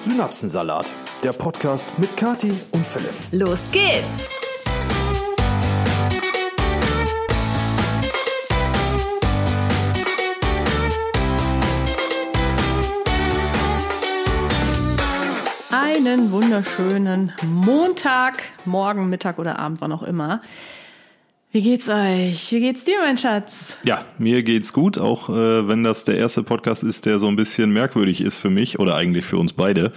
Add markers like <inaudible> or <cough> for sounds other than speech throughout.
Synapsensalat, der Podcast mit Kati und Philipp. Los geht's! Einen wunderschönen Montag, Morgen, Mittag oder Abend, wann auch immer. Wie geht's euch? Wie geht's dir, mein Schatz? Ja, mir geht's gut, auch äh, wenn das der erste Podcast ist, der so ein bisschen merkwürdig ist für mich oder eigentlich für uns beide.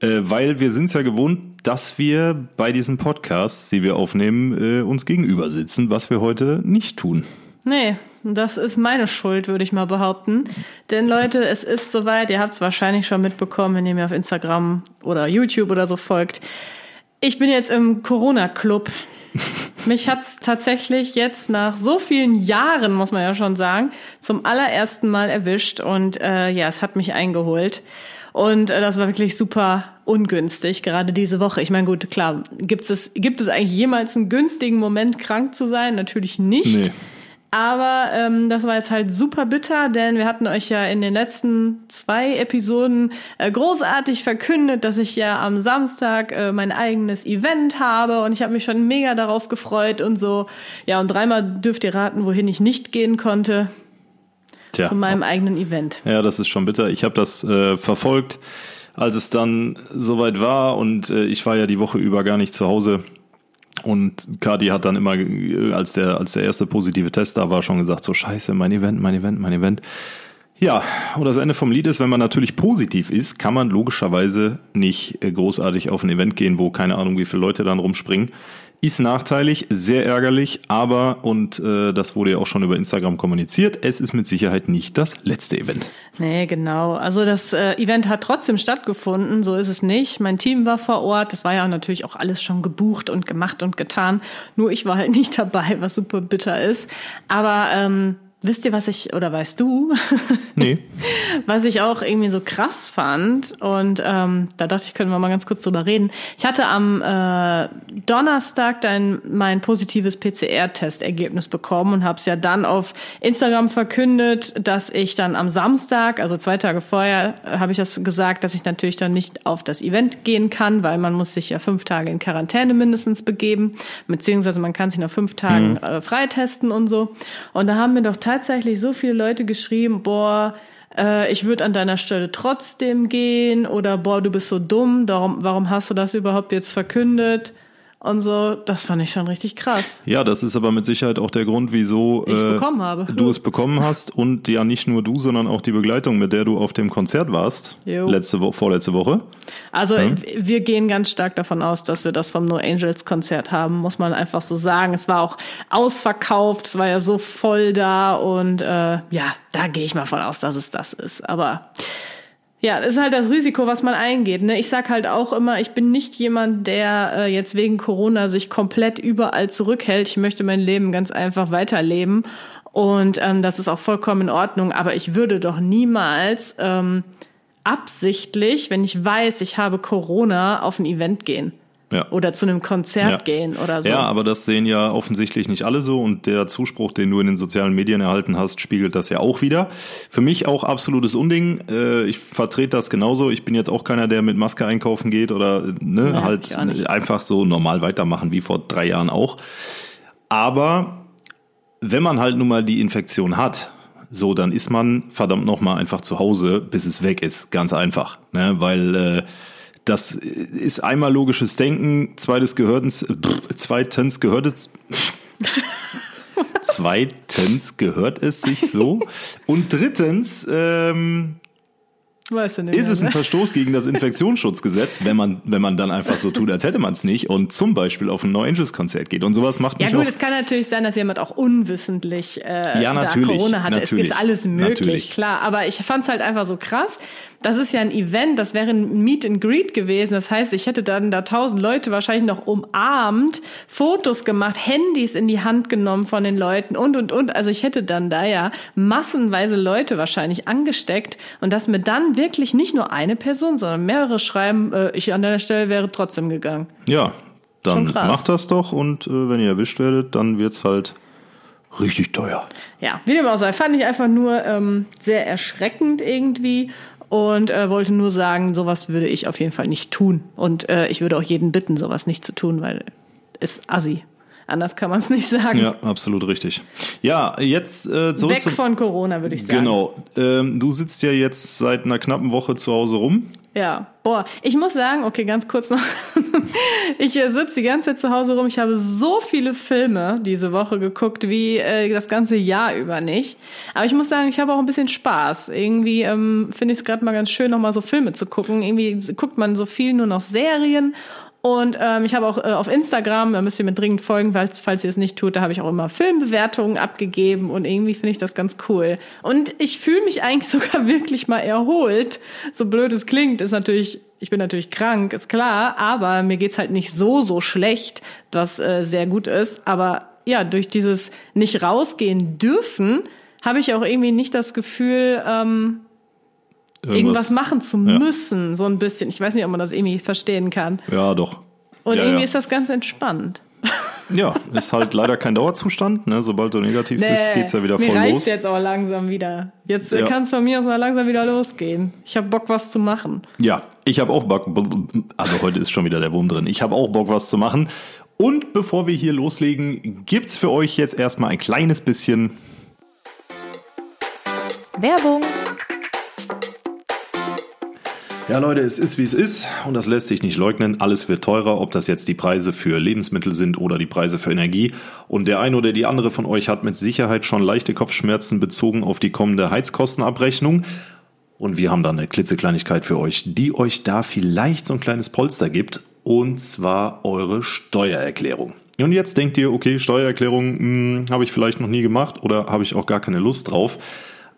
Äh, weil wir sind es ja gewohnt, dass wir bei diesen Podcasts, die wir aufnehmen, äh, uns gegenüber sitzen, was wir heute nicht tun. Nee, das ist meine Schuld, würde ich mal behaupten. Denn Leute, es ist soweit, ihr habt es wahrscheinlich schon mitbekommen, wenn ihr mir auf Instagram oder YouTube oder so folgt. Ich bin jetzt im Corona-Club. <laughs> Mich hat's tatsächlich jetzt nach so vielen Jahren, muss man ja schon sagen, zum allerersten Mal erwischt und äh, ja, es hat mich eingeholt. Und äh, das war wirklich super ungünstig, gerade diese Woche. Ich meine, gut, klar, gibt es, gibt es eigentlich jemals einen günstigen Moment, krank zu sein? Natürlich nicht. Nee. Aber ähm, das war jetzt halt super bitter, denn wir hatten euch ja in den letzten zwei Episoden äh, großartig verkündet, dass ich ja am Samstag äh, mein eigenes Event habe und ich habe mich schon mega darauf gefreut und so. Ja, und dreimal dürft ihr raten, wohin ich nicht gehen konnte. Tja. Zu meinem eigenen Event. Ja, das ist schon bitter. Ich habe das äh, verfolgt, als es dann soweit war und äh, ich war ja die Woche über gar nicht zu Hause und Kati hat dann immer, als der, als der erste positive Test da war, schon gesagt, so scheiße, mein Event, mein Event, mein Event. Ja, und das Ende vom Lied ist, wenn man natürlich positiv ist, kann man logischerweise nicht äh, großartig auf ein Event gehen, wo keine Ahnung, wie viele Leute dann rumspringen. Ist nachteilig, sehr ärgerlich, aber, und äh, das wurde ja auch schon über Instagram kommuniziert, es ist mit Sicherheit nicht das letzte Event. Nee, genau. Also das äh, Event hat trotzdem stattgefunden, so ist es nicht. Mein Team war vor Ort, das war ja natürlich auch alles schon gebucht und gemacht und getan. Nur ich war halt <laughs> nicht dabei, was super bitter ist. Aber ähm, Wisst ihr, was ich, oder weißt du? <laughs> Nee. was ich auch irgendwie so krass fand. Und ähm, da dachte ich, können wir mal ganz kurz drüber reden. Ich hatte am äh, Donnerstag dann mein positives PCR-Testergebnis bekommen und habe es ja dann auf Instagram verkündet, dass ich dann am Samstag, also zwei Tage vorher, äh, habe ich das gesagt, dass ich natürlich dann nicht auf das Event gehen kann, weil man muss sich ja fünf Tage in Quarantäne mindestens begeben, beziehungsweise man kann sich nach fünf Tagen mhm. äh, freitesten und so. Und da haben mir doch tatsächlich so viele Leute geschrieben, boah, äh, ich würde an deiner Stelle trotzdem gehen oder boah, du bist so dumm, darum, warum hast du das überhaupt jetzt verkündet? Und so, das fand ich schon richtig krass. Ja, das ist aber mit Sicherheit auch der Grund, wieso äh, du es bekommen hast und ja nicht nur du, sondern auch die Begleitung, mit der du auf dem Konzert warst, jo. letzte Woche, vorletzte Woche. Also ja. wir gehen ganz stark davon aus, dass wir das vom No Angels Konzert haben, muss man einfach so sagen. Es war auch ausverkauft, es war ja so voll da und äh, ja, da gehe ich mal von aus, dass es das ist. Aber ja, das ist halt das Risiko, was man eingeht. Ne? Ich sag halt auch immer, ich bin nicht jemand, der äh, jetzt wegen Corona sich komplett überall zurückhält. Ich möchte mein Leben ganz einfach weiterleben. Und ähm, das ist auch vollkommen in Ordnung. Aber ich würde doch niemals ähm, absichtlich, wenn ich weiß, ich habe Corona, auf ein Event gehen. Ja. Oder zu einem Konzert ja. gehen oder so. Ja, aber das sehen ja offensichtlich nicht alle so und der Zuspruch, den du in den sozialen Medien erhalten hast, spiegelt das ja auch wieder. Für mich auch absolutes Unding. Äh, ich vertrete das genauso. Ich bin jetzt auch keiner, der mit Maske einkaufen geht oder ne, ja, halt einfach so normal weitermachen wie vor drei Jahren auch. Aber wenn man halt nun mal die Infektion hat, so, dann ist man verdammt nochmal einfach zu Hause, bis es weg ist. Ganz einfach. Ne? Weil äh, das ist einmal logisches Denken, zweites gehörtens, zweitens gehört es. zweitens gehört es sich so. Und drittens, ähm, Weißt du ist es ein ne? Verstoß gegen das Infektionsschutzgesetz, wenn man, wenn man dann einfach so tut, als hätte man es nicht und zum Beispiel auf ein No Angels Konzert geht und sowas macht Ja gut, es kann natürlich sein, dass jemand auch unwissentlich äh, ja, natürlich, da Corona hatte. Natürlich, es ist alles möglich, natürlich. klar. Aber ich fand es halt einfach so krass, das ist ja ein Event, das wäre ein Meet and Greet gewesen. Das heißt, ich hätte dann da tausend Leute wahrscheinlich noch umarmt, Fotos gemacht, Handys in die Hand genommen von den Leuten und, und, und. Also ich hätte dann da ja massenweise Leute wahrscheinlich angesteckt und dass mir dann wirklich nicht nur eine Person, sondern mehrere schreiben, äh, ich an deiner Stelle wäre trotzdem gegangen. Ja, dann macht das doch und äh, wenn ihr erwischt werdet, dann wird's halt richtig teuer. Ja, wie dem auch sei, fand ich einfach nur ähm, sehr erschreckend irgendwie und äh, wollte nur sagen, sowas würde ich auf jeden Fall nicht tun. Und äh, ich würde auch jeden bitten, sowas nicht zu tun, weil es assi. Anders kann man es nicht sagen. Ja, absolut richtig. Ja, jetzt äh, so Weg von Corona, würde ich sagen. Genau. Ähm, du sitzt ja jetzt seit einer knappen Woche zu Hause rum. Ja, boah, ich muss sagen, okay, ganz kurz noch. <laughs> ich äh, sitze die ganze Zeit zu Hause rum. Ich habe so viele Filme diese Woche geguckt, wie äh, das ganze Jahr über nicht. Aber ich muss sagen, ich habe auch ein bisschen Spaß. Irgendwie ähm, finde ich es gerade mal ganz schön, nochmal so Filme zu gucken. Irgendwie guckt man so viel nur noch Serien und ähm, ich habe auch äh, auf Instagram, da müsst ihr mir dringend folgen, falls, falls ihr es nicht tut, da habe ich auch immer Filmbewertungen abgegeben und irgendwie finde ich das ganz cool. Und ich fühle mich eigentlich <laughs> sogar wirklich mal erholt. So blöd es klingt, ist natürlich, ich bin natürlich krank, ist klar, aber mir geht's halt nicht so, so schlecht, was äh, sehr gut ist. Aber ja, durch dieses nicht rausgehen dürfen, habe ich auch irgendwie nicht das Gefühl, ähm, irgendwas machen zu ja. müssen, so ein bisschen. Ich weiß nicht, ob man das irgendwie verstehen kann. Ja, doch. Und ja, irgendwie ja. ist das ganz entspannt. <laughs> Ja, ist halt leider kein Dauerzustand. Ne? Sobald du negativ bist, geht's ja wieder mir voll reicht's los. jetzt auch langsam wieder. Jetzt äh, Ja. kann es von mir aus mal langsam wieder losgehen. Ich habe Bock, was zu machen. Ja, ich habe auch Bock. Also heute ist schon wieder der Wurm drin. Ich habe auch Bock, was zu machen. Und bevor wir hier loslegen, gibt's für euch jetzt erstmal ein kleines bisschen Werbung. Ja, Leute, es ist wie es ist und das lässt sich nicht leugnen. Alles wird teurer, ob das jetzt die Preise für Lebensmittel sind oder die Preise für Energie. Und der eine oder die andere von euch hat mit Sicherheit schon leichte Kopfschmerzen bezogen auf die kommende Heizkostenabrechnung. Und wir haben da eine klitzekleinigkeit für euch, die euch da vielleicht so ein kleines Polster gibt. Und zwar eure Steuererklärung. Und jetzt denkt ihr, okay, Steuererklärung hm, habe ich vielleicht noch nie gemacht oder habe ich auch gar keine Lust drauf.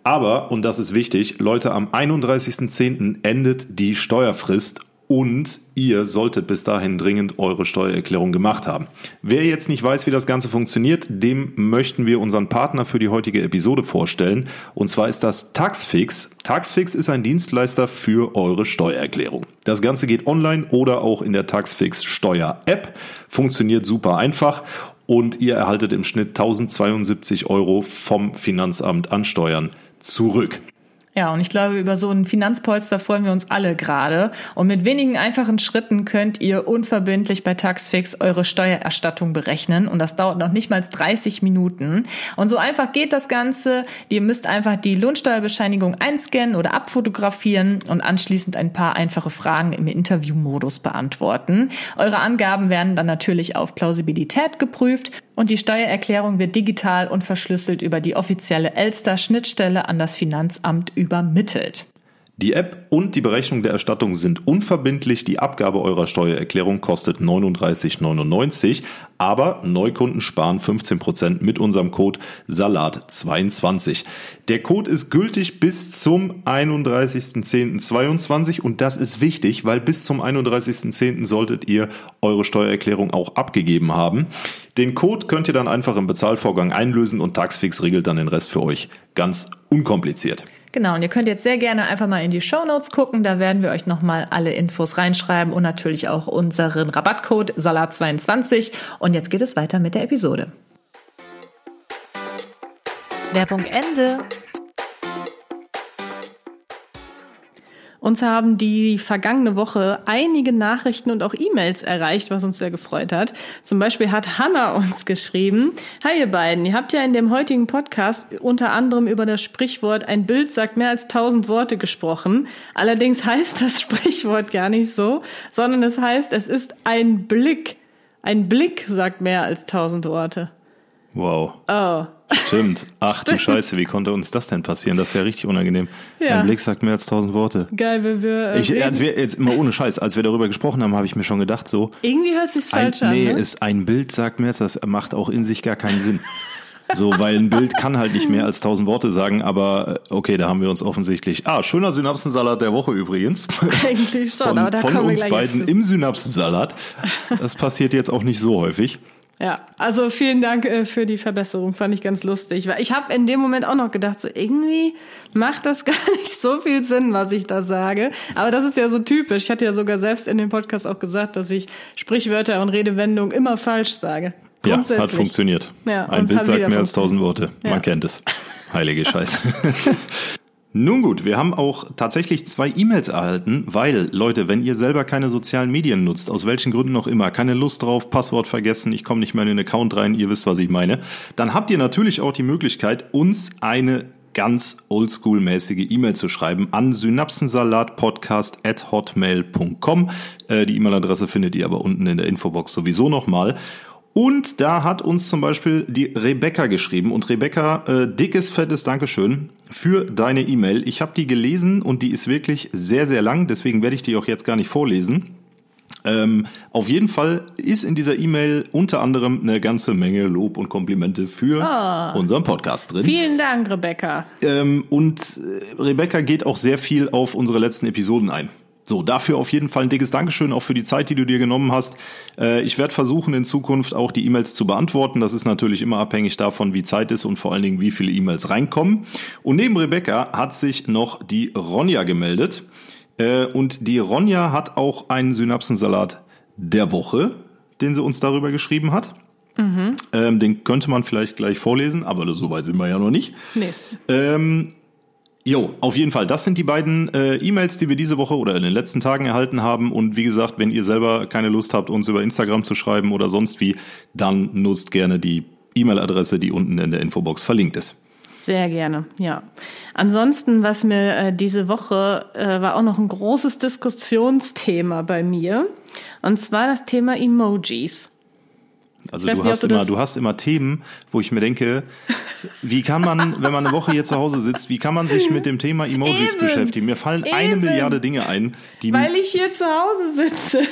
Aber, und das ist wichtig, Leute, am 31.10. endet die Steuerfrist und ihr solltet bis dahin dringend eure Steuererklärung gemacht haben. Wer jetzt nicht weiß, wie das Ganze funktioniert, dem möchten wir unseren Partner für die heutige Episode vorstellen. Und zwar ist das Taxfix. Taxfix ist ein Dienstleister für eure Steuererklärung. Das Ganze geht online oder auch in der Taxfix Steuer-App. Funktioniert super einfach und ihr erhaltet im Schnitt 1072 Euro vom Finanzamt an Steuern zurück. Ja, und ich glaube, über so einen Finanzpolster freuen wir uns alle gerade. Und mit wenigen einfachen Schritten könnt ihr unverbindlich bei Taxfix eure Steuererstattung berechnen. Und das dauert noch nicht mal 30 Minuten. Und so einfach geht das Ganze. Ihr müsst einfach die Lohnsteuerbescheinigung einscannen oder abfotografieren und anschließend ein paar einfache Fragen im Interviewmodus beantworten. Eure Angaben werden dann natürlich auf Plausibilität geprüft. Und die Steuererklärung wird digital und verschlüsselt über die offizielle Elster-Schnittstelle an das Finanzamt übermittelt. Die App und die Berechnung der Erstattung sind unverbindlich. Die Abgabe eurer Steuererklärung kostet 39,99. Aber Neukunden sparen 15% mit unserem Code SALAT22. Der Code ist gültig bis zum 31.10.22 und das ist wichtig, weil bis zum 31.10. solltet ihr eure Steuererklärung auch abgegeben haben. Den Code könnt ihr dann einfach im Bezahlvorgang einlösen und Taxfix regelt dann den Rest für euch ganz unkompliziert. Genau, und ihr könnt jetzt sehr gerne einfach mal in die Show Notes gucken. Da werden wir euch nochmal alle Infos reinschreiben und natürlich auch unseren Rabattcode SALAT22. Und jetzt geht es weiter mit der Episode. Werbung Ende. Uns haben die vergangene Woche einige Nachrichten und auch E-Mails erreicht, was uns sehr gefreut hat. Zum Beispiel hat Hanna uns geschrieben, Hi ihr beiden, ihr habt ja in dem heutigen Podcast unter anderem über das Sprichwort ein Bild sagt mehr als tausend Worte gesprochen. Allerdings heißt das Sprichwort gar nicht so, sondern es heißt, es ist ein Blick. Ein Blick sagt mehr als tausend Worte. Wow. Oh. Stimmt. Ach Stimmt. du Scheiße, wie konnte uns das denn passieren? Das ist ja richtig unangenehm. Ja. Ein Blick sagt mehr als tausend Worte. Geil, wenn wir. Äh, Ich, als wir jetzt immer ohne Scheiß, als wir darüber gesprochen haben, habe ich mir schon gedacht, so, Irgendwie hört sich's ein, falsch an. nee, ne? ist ein Bild sagt mehr, das macht auch in sich gar keinen Sinn. So, weil ein Bild kann halt nicht mehr als tausend Worte sagen, aber äh, okay, da haben wir uns offensichtlich. Ah, schöner Synapsensalat der Woche übrigens. Eigentlich schon, Von, aber da von kommen wir uns gleich beiden zu. im Synapsensalat. Das passiert jetzt auch nicht so häufig. Ja, also vielen Dank äh, für die Verbesserung, fand ich ganz lustig. Weil ich habe in dem Moment auch noch gedacht, so irgendwie macht das <laughs> gar nicht so viel Sinn, was ich da sage. Aber das ist ja so typisch. Ich hatte ja sogar selbst in dem Podcast auch gesagt, dass ich Sprichwörter und Redewendungen immer falsch sage. Ja, hat funktioniert. Ja, Ein Bild sagt mehr als tausend Worte. Ja. Man kennt es. Heilige Scheiße. <laughs> Nun gut, wir haben auch tatsächlich zwei E-Mails erhalten, weil, Leute, wenn ihr selber keine sozialen Medien nutzt, aus welchen Gründen auch immer, keine Lust drauf, Passwort vergessen, ich komme nicht mehr in den Account rein, ihr wisst, was ich meine, dann habt ihr natürlich auch die Möglichkeit, uns eine ganz oldschool-mäßige E-Mail zu schreiben an synapsensalatpodcast at hotmail.com. Äh, die E-Mail-Adresse findet ihr aber unten in der Infobox sowieso nochmal. Und da hat uns zum Beispiel die Rebecca geschrieben. Und Rebecca, äh, dickes, fettes Dankeschön für deine E-Mail. Ich habe die gelesen und die ist wirklich sehr, sehr lang. Deswegen werde ich die auch jetzt gar nicht vorlesen. Ähm, auf jeden Fall ist in dieser E-Mail unter anderem eine ganze Menge Lob und Komplimente für Ah. unseren Podcast drin. Vielen Dank, Rebecca. Ähm, und äh, Rebecca geht auch sehr viel auf unsere letzten Episoden ein. So, dafür auf jeden Fall ein dickes Dankeschön, auch für die Zeit, die du dir genommen hast. Äh, ich werde versuchen, in Zukunft auch die E-Mails zu beantworten. Das ist natürlich immer abhängig davon, wie Zeit ist und vor allen Dingen, wie viele E-Mails reinkommen. Und neben Rebecca hat sich noch die Ronja gemeldet. Äh, und die Ronja hat auch einen Synapsensalat der Woche, den sie uns darüber geschrieben hat. Ähm, den könnte man vielleicht gleich vorlesen, aber so weit sind wir ja noch nicht. Nee. Ähm, jo, auf jeden Fall. Das sind die beiden äh, E-Mails, die wir diese Woche oder in den letzten Tagen erhalten haben. Und wie gesagt, wenn ihr selber keine Lust habt, uns über Instagram zu schreiben oder sonst wie, dann nutzt gerne die E-Mail-Adresse, die unten in der Infobox verlinkt ist. Sehr gerne, ja. Ansonsten, was mir äh, diese Woche äh, war auch noch ein großes Diskussionsthema bei mir. Und zwar das Thema Emojis. Also du nicht, hast du immer, du hast immer Themen, wo ich mir denke, wie kann man, wenn man eine Woche hier zu Hause sitzt, wie kann man sich mit dem Thema Emojis Eben. beschäftigen? Mir fallen eine Eben. Milliarde Dinge ein, die Weil ich hier zu Hause sitze.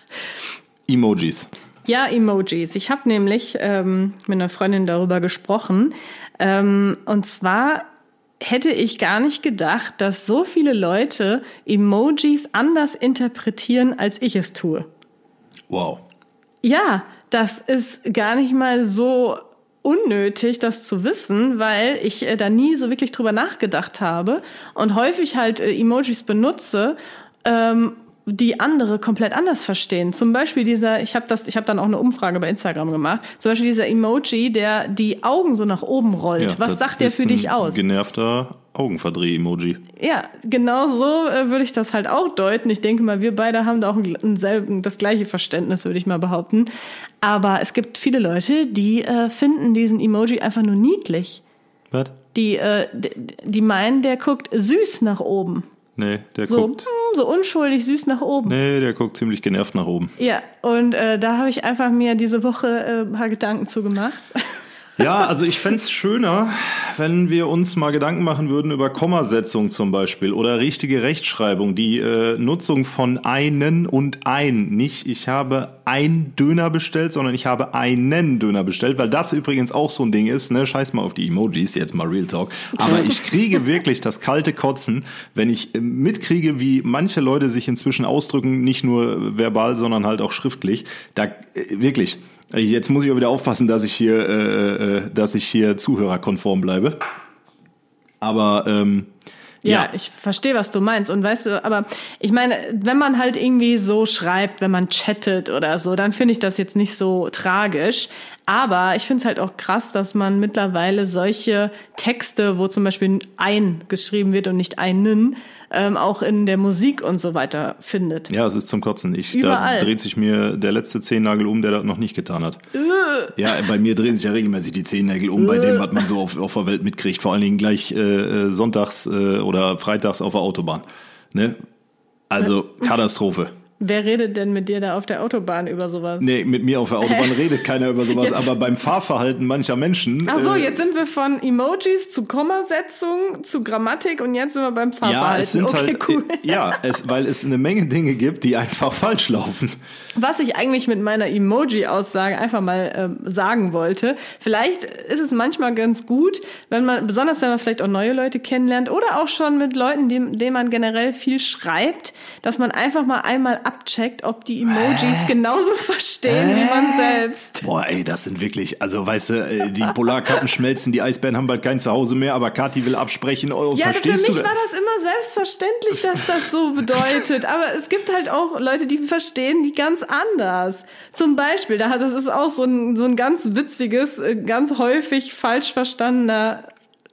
<laughs> Emojis. Ja, Emojis. Ich habe nämlich ähm, mit einer Freundin darüber gesprochen. Ähm, und zwar hätte ich gar nicht gedacht, dass so viele Leute Emojis anders interpretieren, als ich es tue. Wow. Ja, das ist gar nicht mal so unnötig, das zu wissen, weil ich äh, da nie so wirklich drüber nachgedacht habe und häufig halt äh, Emojis benutze, ähm, die andere komplett anders verstehen. Zum Beispiel dieser, ich habe das, ich habe dann auch eine Umfrage bei Instagram gemacht. Zum Beispiel dieser Emoji, der die Augen so nach oben rollt. Ja, Was sagt der für dich aus? Genervter Augenverdreh-Emoji. Ja, genau so äh, würde ich das halt auch deuten. Ich denke mal, wir beide haben da auch ein, ein selben, das gleiche Verständnis, würde ich mal behaupten. Aber es gibt viele Leute, die äh, finden diesen Emoji einfach nur niedlich. Was? Die, äh, d- die meinen, der guckt süß nach oben. Nee, der So, guckt. hm, so unschuldig süß nach oben. Nee, der guckt ziemlich genervt nach oben. Ja, und äh, da habe ich einfach mir diese Woche äh, ein paar Gedanken zugemacht. <laughs> Ja, also ich fänd's schöner, wenn wir uns mal Gedanken machen würden über Kommasetzung zum Beispiel oder richtige Rechtschreibung, die äh, Nutzung von einen und ein. Nicht, ich habe ein Döner bestellt, sondern ich habe einen Döner bestellt, weil das übrigens auch so ein Ding ist, ne? Scheiß mal auf die Emojis, jetzt mal Real Talk. Aber ich kriege wirklich das kalte Kotzen, wenn ich äh, mitkriege, wie manche Leute sich inzwischen ausdrücken, nicht nur verbal, sondern halt auch schriftlich. Da äh, wirklich. Jetzt muss ich auch wieder aufpassen, dass ich hier, äh, äh, dass ich hier zuhörerkonform bleibe. Aber ähm, Ja, ja, ich verstehe, was du meinst. Und weißt du, aber ich meine, wenn man halt irgendwie so schreibt, wenn man chattet oder so, dann finde ich das jetzt nicht so tragisch. Aber ich finde es halt auch krass, dass man mittlerweile solche Texte, wo zum Beispiel ein geschrieben wird und nicht einen, ähm, auch in der Musik und so weiter findet. ja, es ist zum Kotzen. Ich, Überall. da dreht sich mir der letzte Zehennagel um, der das noch nicht getan hat. Ja, bei mir drehen sich ja regelmäßig die Zehennägel um, bei dem, was man so auf, auf der Welt mitkriegt. Vor allen Dingen gleich äh, äh, sonntags äh, oder freitags auf der Autobahn. Ne? Also Katastrophe. Wer redet denn mit dir da auf der Autobahn über sowas? Nee, mit mir auf der Autobahn <laughs> redet keiner über sowas, Jetzt- aber beim Fahrverhalten mancher Menschen. Ach so, äh, jetzt sind wir von Emojis zu Kommasetzung zu Grammatik und jetzt sind wir beim Fahrverhalten. Ja, es sind okay, halt, cool. äh, ja, es, weil es eine Menge Dinge gibt, die einfach <laughs> falsch laufen. Was ich eigentlich mit meiner Emoji-Aussage einfach mal ähm, sagen wollte, vielleicht ist es manchmal ganz gut, wenn man, besonders wenn man vielleicht auch neue Leute kennenlernt oder auch schon mit Leuten, die- denen man generell viel schreibt, dass man einfach mal einmal abcheckt, ob die Emojis genauso verstehen wie man selbst. Boah, ey, das sind wirklich, also weißt du, äh, die Polarkappen schmelzen, die Eisbären haben bald kein Zuhause mehr, aber Kathi will absprechen. Oh, Ja, für mich du? war das immer selbstverständlich, dass das so <laughs> bedeutet. Aber es gibt halt auch Leute, die verstehen die ganz anders. Zum Beispiel, da hat- das ist auch so ein, so ein ganz witziges, äh, ganz häufig falsch verstandener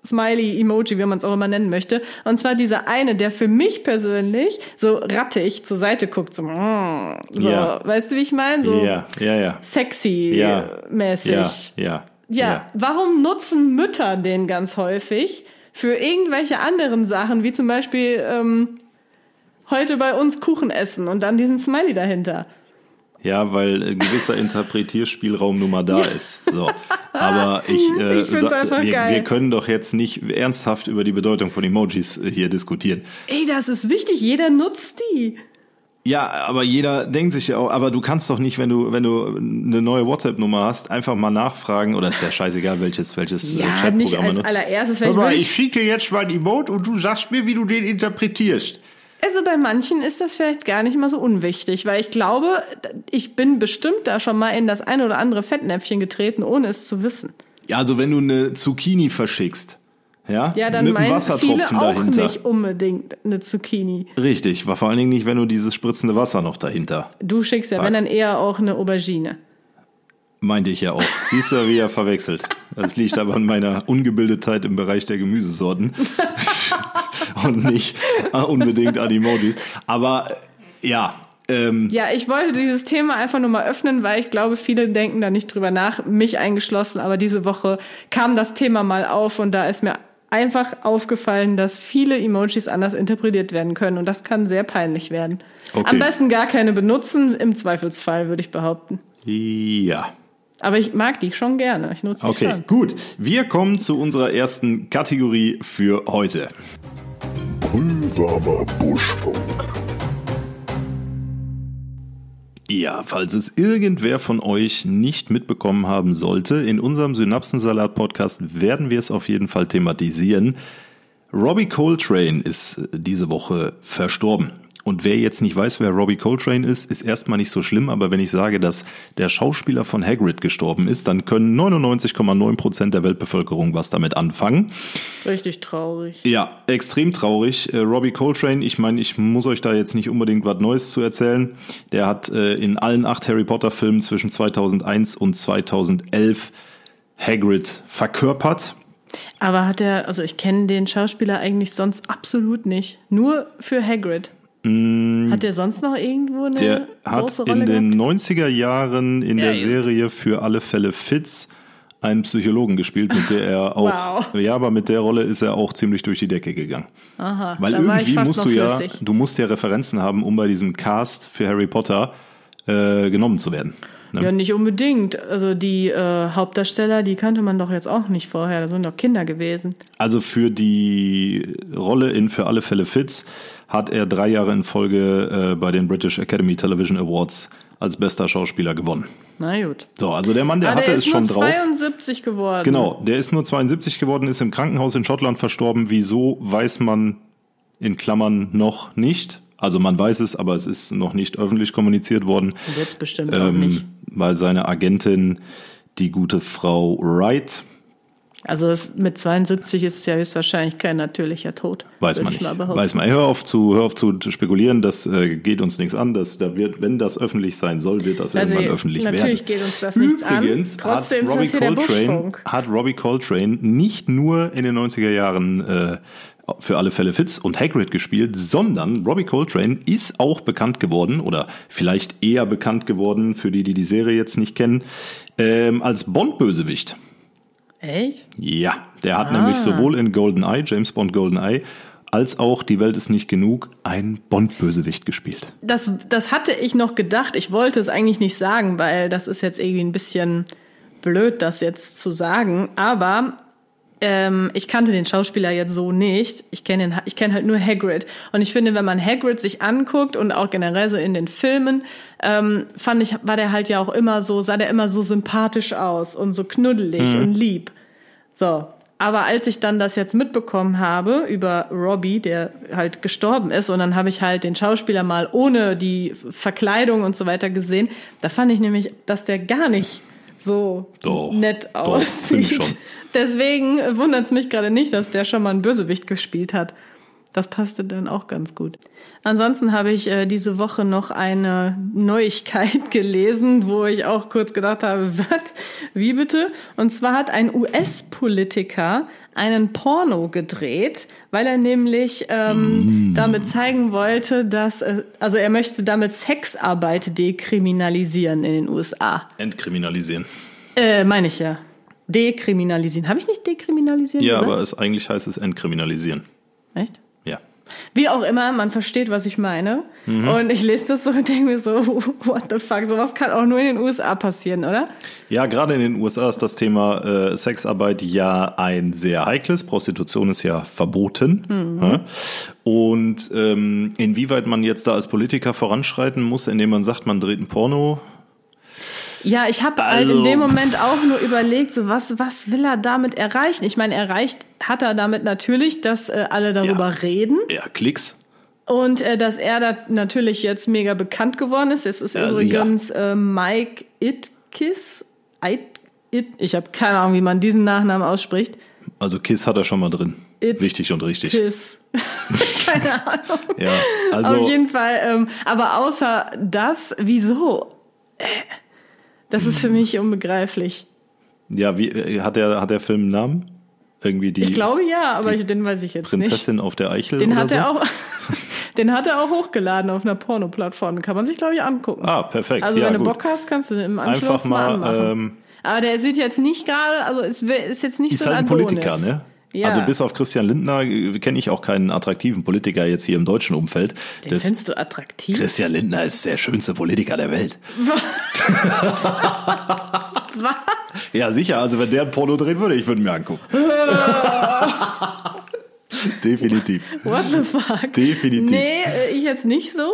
Smiley-Emoji, wie man es auch immer nennen möchte. Und zwar dieser eine, der für mich persönlich so rattig zur Seite guckt, so, mm, so Ja. weißt du, wie ich meine? So ja, ja, ja. sexy-mäßig. Ja, ja, Ja, warum nutzen Mütter den ganz häufig für irgendwelche anderen Sachen, wie zum Beispiel ähm, heute bei uns Kuchen essen und dann diesen Smiley dahinter? Ja, weil äh, gewisser Interpretierspielraum nun mal da ist. So. Aber <laughs> ich, äh, Ich wir, wir können doch jetzt nicht ernsthaft über die Bedeutung von Emojis äh, hier diskutieren. Ey, das ist wichtig, jeder nutzt die. Ja, aber jeder denkt sich ja auch, aber du kannst doch nicht, wenn du, wenn du eine neue WhatsApp-Nummer hast, einfach mal nachfragen, oder ist ja scheißegal, welches, welches äh, Ja, nicht Chatprogramm als man nutzt. allererstes, Hör mal, ich schicke jetzt mal ein Emote und du sagst mir, wie du den interpretierst. Also bei manchen ist das vielleicht gar nicht mal so unwichtig, weil ich glaube, ich bin bestimmt da schon mal in das eine oder andere Fettnäpfchen getreten, ohne es zu wissen. Ja, also wenn du eine Zucchini verschickst, ja, Ja, dann mit meinen viele auch dahinter. nicht unbedingt eine Zucchini. Richtig, war vor allen Dingen nicht, wenn du dieses spritzende Wasser noch dahinter. Du schickst ja, wenn Was? dann eher auch eine Aubergine. Meinte ich ja auch. <laughs> Siehst du, wie er verwechselt. Das liegt aber an meiner Ungebildetheit im Bereich der Gemüsesorten. <laughs> <laughs> Und nicht äh, unbedingt an Emojis. Aber äh, ja, ähm, Ja, ich wollte dieses Thema einfach nur mal öffnen, weil ich glaube, viele denken da nicht drüber nach, mich eingeschlossen. Aber diese Woche kam das Thema mal auf und da ist mir einfach aufgefallen, dass viele Emojis anders interpretiert werden können und das kann sehr peinlich werden. Okay. Am besten gar keine benutzen, im Zweifelsfall würde ich behaupten. ja. Aber ich mag die schon gerne. Ich nutze die Okay, schon. gut. Wir kommen zu unserer ersten Kategorie für heute. Brühwarmer Buschfunk. Ja, falls es irgendwer von euch nicht mitbekommen haben sollte, in unserem Synapsensalat-Podcast werden wir es auf jeden Fall thematisieren. Robbie Coltrane ist diese Woche verstorben. Und wer jetzt nicht weiß, wer Robbie Coltrane ist, ist erstmal nicht so schlimm, aber wenn ich sage, dass der Schauspieler von Hagrid gestorben ist, dann können 99,9 Prozent der Weltbevölkerung was damit anfangen. Richtig traurig. Ja, extrem traurig. Äh, Robbie Coltrane, ich meine, ich muss euch da jetzt nicht unbedingt was Neues zu erzählen. Der hat äh, in allen acht Harry Potter Filmen zwischen 2001 und 2011 Hagrid verkörpert. Aber hat er, also ich kenne den Schauspieler eigentlich sonst absolut nicht. Nur für Hagrid. Hat der sonst noch irgendwo eine Mm. Der hat große Rolle in den gehabt? 90er Jahren in Ja, der gut. Serie für alle Fälle Fitz einen Psychologen gespielt, mit der er <laughs> auch, Wow. ja, aber mit der Rolle ist er auch ziemlich durch die Decke gegangen. Aha, Weil da war ich irgendwie fast musst noch du ja, flüssig. du musst ja Referenzen haben, um bei diesem Cast für Harry Potter äh, genommen zu werden. Ne? Ja, nicht unbedingt. Also die äh, Hauptdarsteller, die kannte man doch jetzt auch nicht vorher. Das sind doch Kinder gewesen. Also für die Rolle in Für alle Fälle Fitz hat er drei Jahre in Folge äh, bei den British Academy Television Awards als bester Schauspieler gewonnen. Na gut. So, also der Mann, der Aber hatte der es ist schon nur drauf. 72 geworden. Genau, der ist nur 72 geworden, ist im Krankenhaus in Schottland verstorben. Wieso weiß man in Klammern noch nicht. Also man weiß es, aber es ist noch nicht öffentlich kommuniziert worden. Und jetzt bestimmt auch nicht. Ähm, weil seine Agentin, die gute Frau Wright, Also es, mit 72 ist es ja höchstwahrscheinlich kein natürlicher Tod. weiß man ich nicht. Weiß man. Hör auf zu, hör auf zu spekulieren, das äh, geht uns nichts an. Das, da wird, wenn das öffentlich sein soll, wird das Also, irgendwann öffentlich natürlich werden. geht uns das nichts an. Übrigens Trotzdem hat ist Robbie, Coltrane, hat Robbie Coltrane nicht nur in den 90er Jahren äh, für alle Fälle Fitz und Hagrid gespielt, sondern Robbie Coltrane ist auch bekannt geworden oder vielleicht eher bekannt geworden für die, die die Serie jetzt nicht kennen, ähm, als Bond-Bösewicht. Echt? Ja, der hat Ah. nämlich sowohl in GoldenEye, James Bond GoldenEye, als auch Die Welt ist nicht genug, ein Bond-Bösewicht gespielt. Das, das hatte ich noch gedacht. Ich wollte es eigentlich nicht sagen, weil das ist jetzt irgendwie ein bisschen blöd, das jetzt zu sagen. Aber ähm, ich kannte den Schauspieler jetzt so nicht. Ich kenne ihn- ich kenne halt nur Hagrid. Und ich finde, wenn man Hagrid sich anguckt und auch generell so in den Filmen, ähm, fand ich, war der halt ja auch immer so, sah der immer so sympathisch aus und so knuddelig und lieb. So. Aber als ich dann das jetzt mitbekommen habe über Robbie, der halt gestorben ist, und dann habe ich halt den Schauspieler mal ohne die Verkleidung und so weiter gesehen, da fand ich nämlich, dass der gar nicht so Doch, nett aussieht. Deswegen wundert es mich gerade nicht, dass der schon mal einen Bösewicht gespielt hat. Das passte dann auch ganz gut. Ansonsten habe ich äh, diese Woche noch eine Neuigkeit <laughs> gelesen, wo ich auch kurz gedacht habe, <laughs> was? Wie bitte? Und zwar hat ein US-Politiker einen Porno gedreht, weil er nämlich ähm, mm. damit zeigen wollte, dass, äh, also er möchte damit Sexarbeit dekriminalisieren in den USA. Entkriminalisieren. Äh, meine ich ja. Dekriminalisieren. Habe ich nicht dekriminalisieren? Ja, gesagt? aber es eigentlich heißt es entkriminalisieren. Echt? Wie auch immer, man versteht, was ich meine. Mhm. Und ich lese das so und denke mir so, <laughs> what the fuck, sowas kann auch nur in den USA passieren, oder? Ja, gerade in den USA ist das Thema äh, Sexarbeit ja ein sehr heikles. Prostitution ist ja verboten. Mhm. Ja? Und ähm, inwieweit man jetzt da als Politiker voranschreiten muss, indem man sagt, man dreht ein Porno, ja, ich habe also, halt in dem Moment auch nur überlegt, so was, was will er damit erreichen? Ich meine, erreicht hat er damit natürlich, dass äh, alle darüber ja, reden. Ja, Klicks. Und äh, dass er da natürlich jetzt mega bekannt geworden ist. Es ist ja, also übrigens ja. äh, Mike Itkis. It, It, ich habe keine Ahnung, wie man diesen Nachnamen ausspricht. Also Kiss hat er schon mal drin. It Wichtig und richtig. Kiss. <laughs> keine Ahnung. ja, also Auf jeden Fall. Ähm, aber außer das, wieso? Äh, das ist für mich unbegreiflich. Ja, wie äh, hat der, hat der Film einen Namen? Irgendwie die. Ich glaube ja, aber den weiß ich jetzt Prinzessin nicht. Prinzessin auf der Eichel. Den hat so? er auch. <laughs> den hat er auch hochgeladen auf einer Porno-Plattform. Kann man sich, glaube ich, angucken. Ah, perfekt. Also ja, wenn gut. du Bock hast, kannst du im Anschluss Einfach mal. mal ähm, aber der sieht jetzt nicht gerade, also es ist jetzt nicht ist so ein halt ein Adonis. Politiker, ne? Ja. Also bis auf Christian Lindner äh, kenne ich auch keinen attraktiven Politiker jetzt hier im deutschen Umfeld. Den das findest du attraktiv? Christian Lindner ist der schönste Politiker der Welt. Was? <laughs> Ja, sicher. Also wenn der ein Porno drehen würde, ich würde mir angucken. <laughs> Definitiv. What the fuck? Definitiv. Nee, äh, ich jetzt nicht so.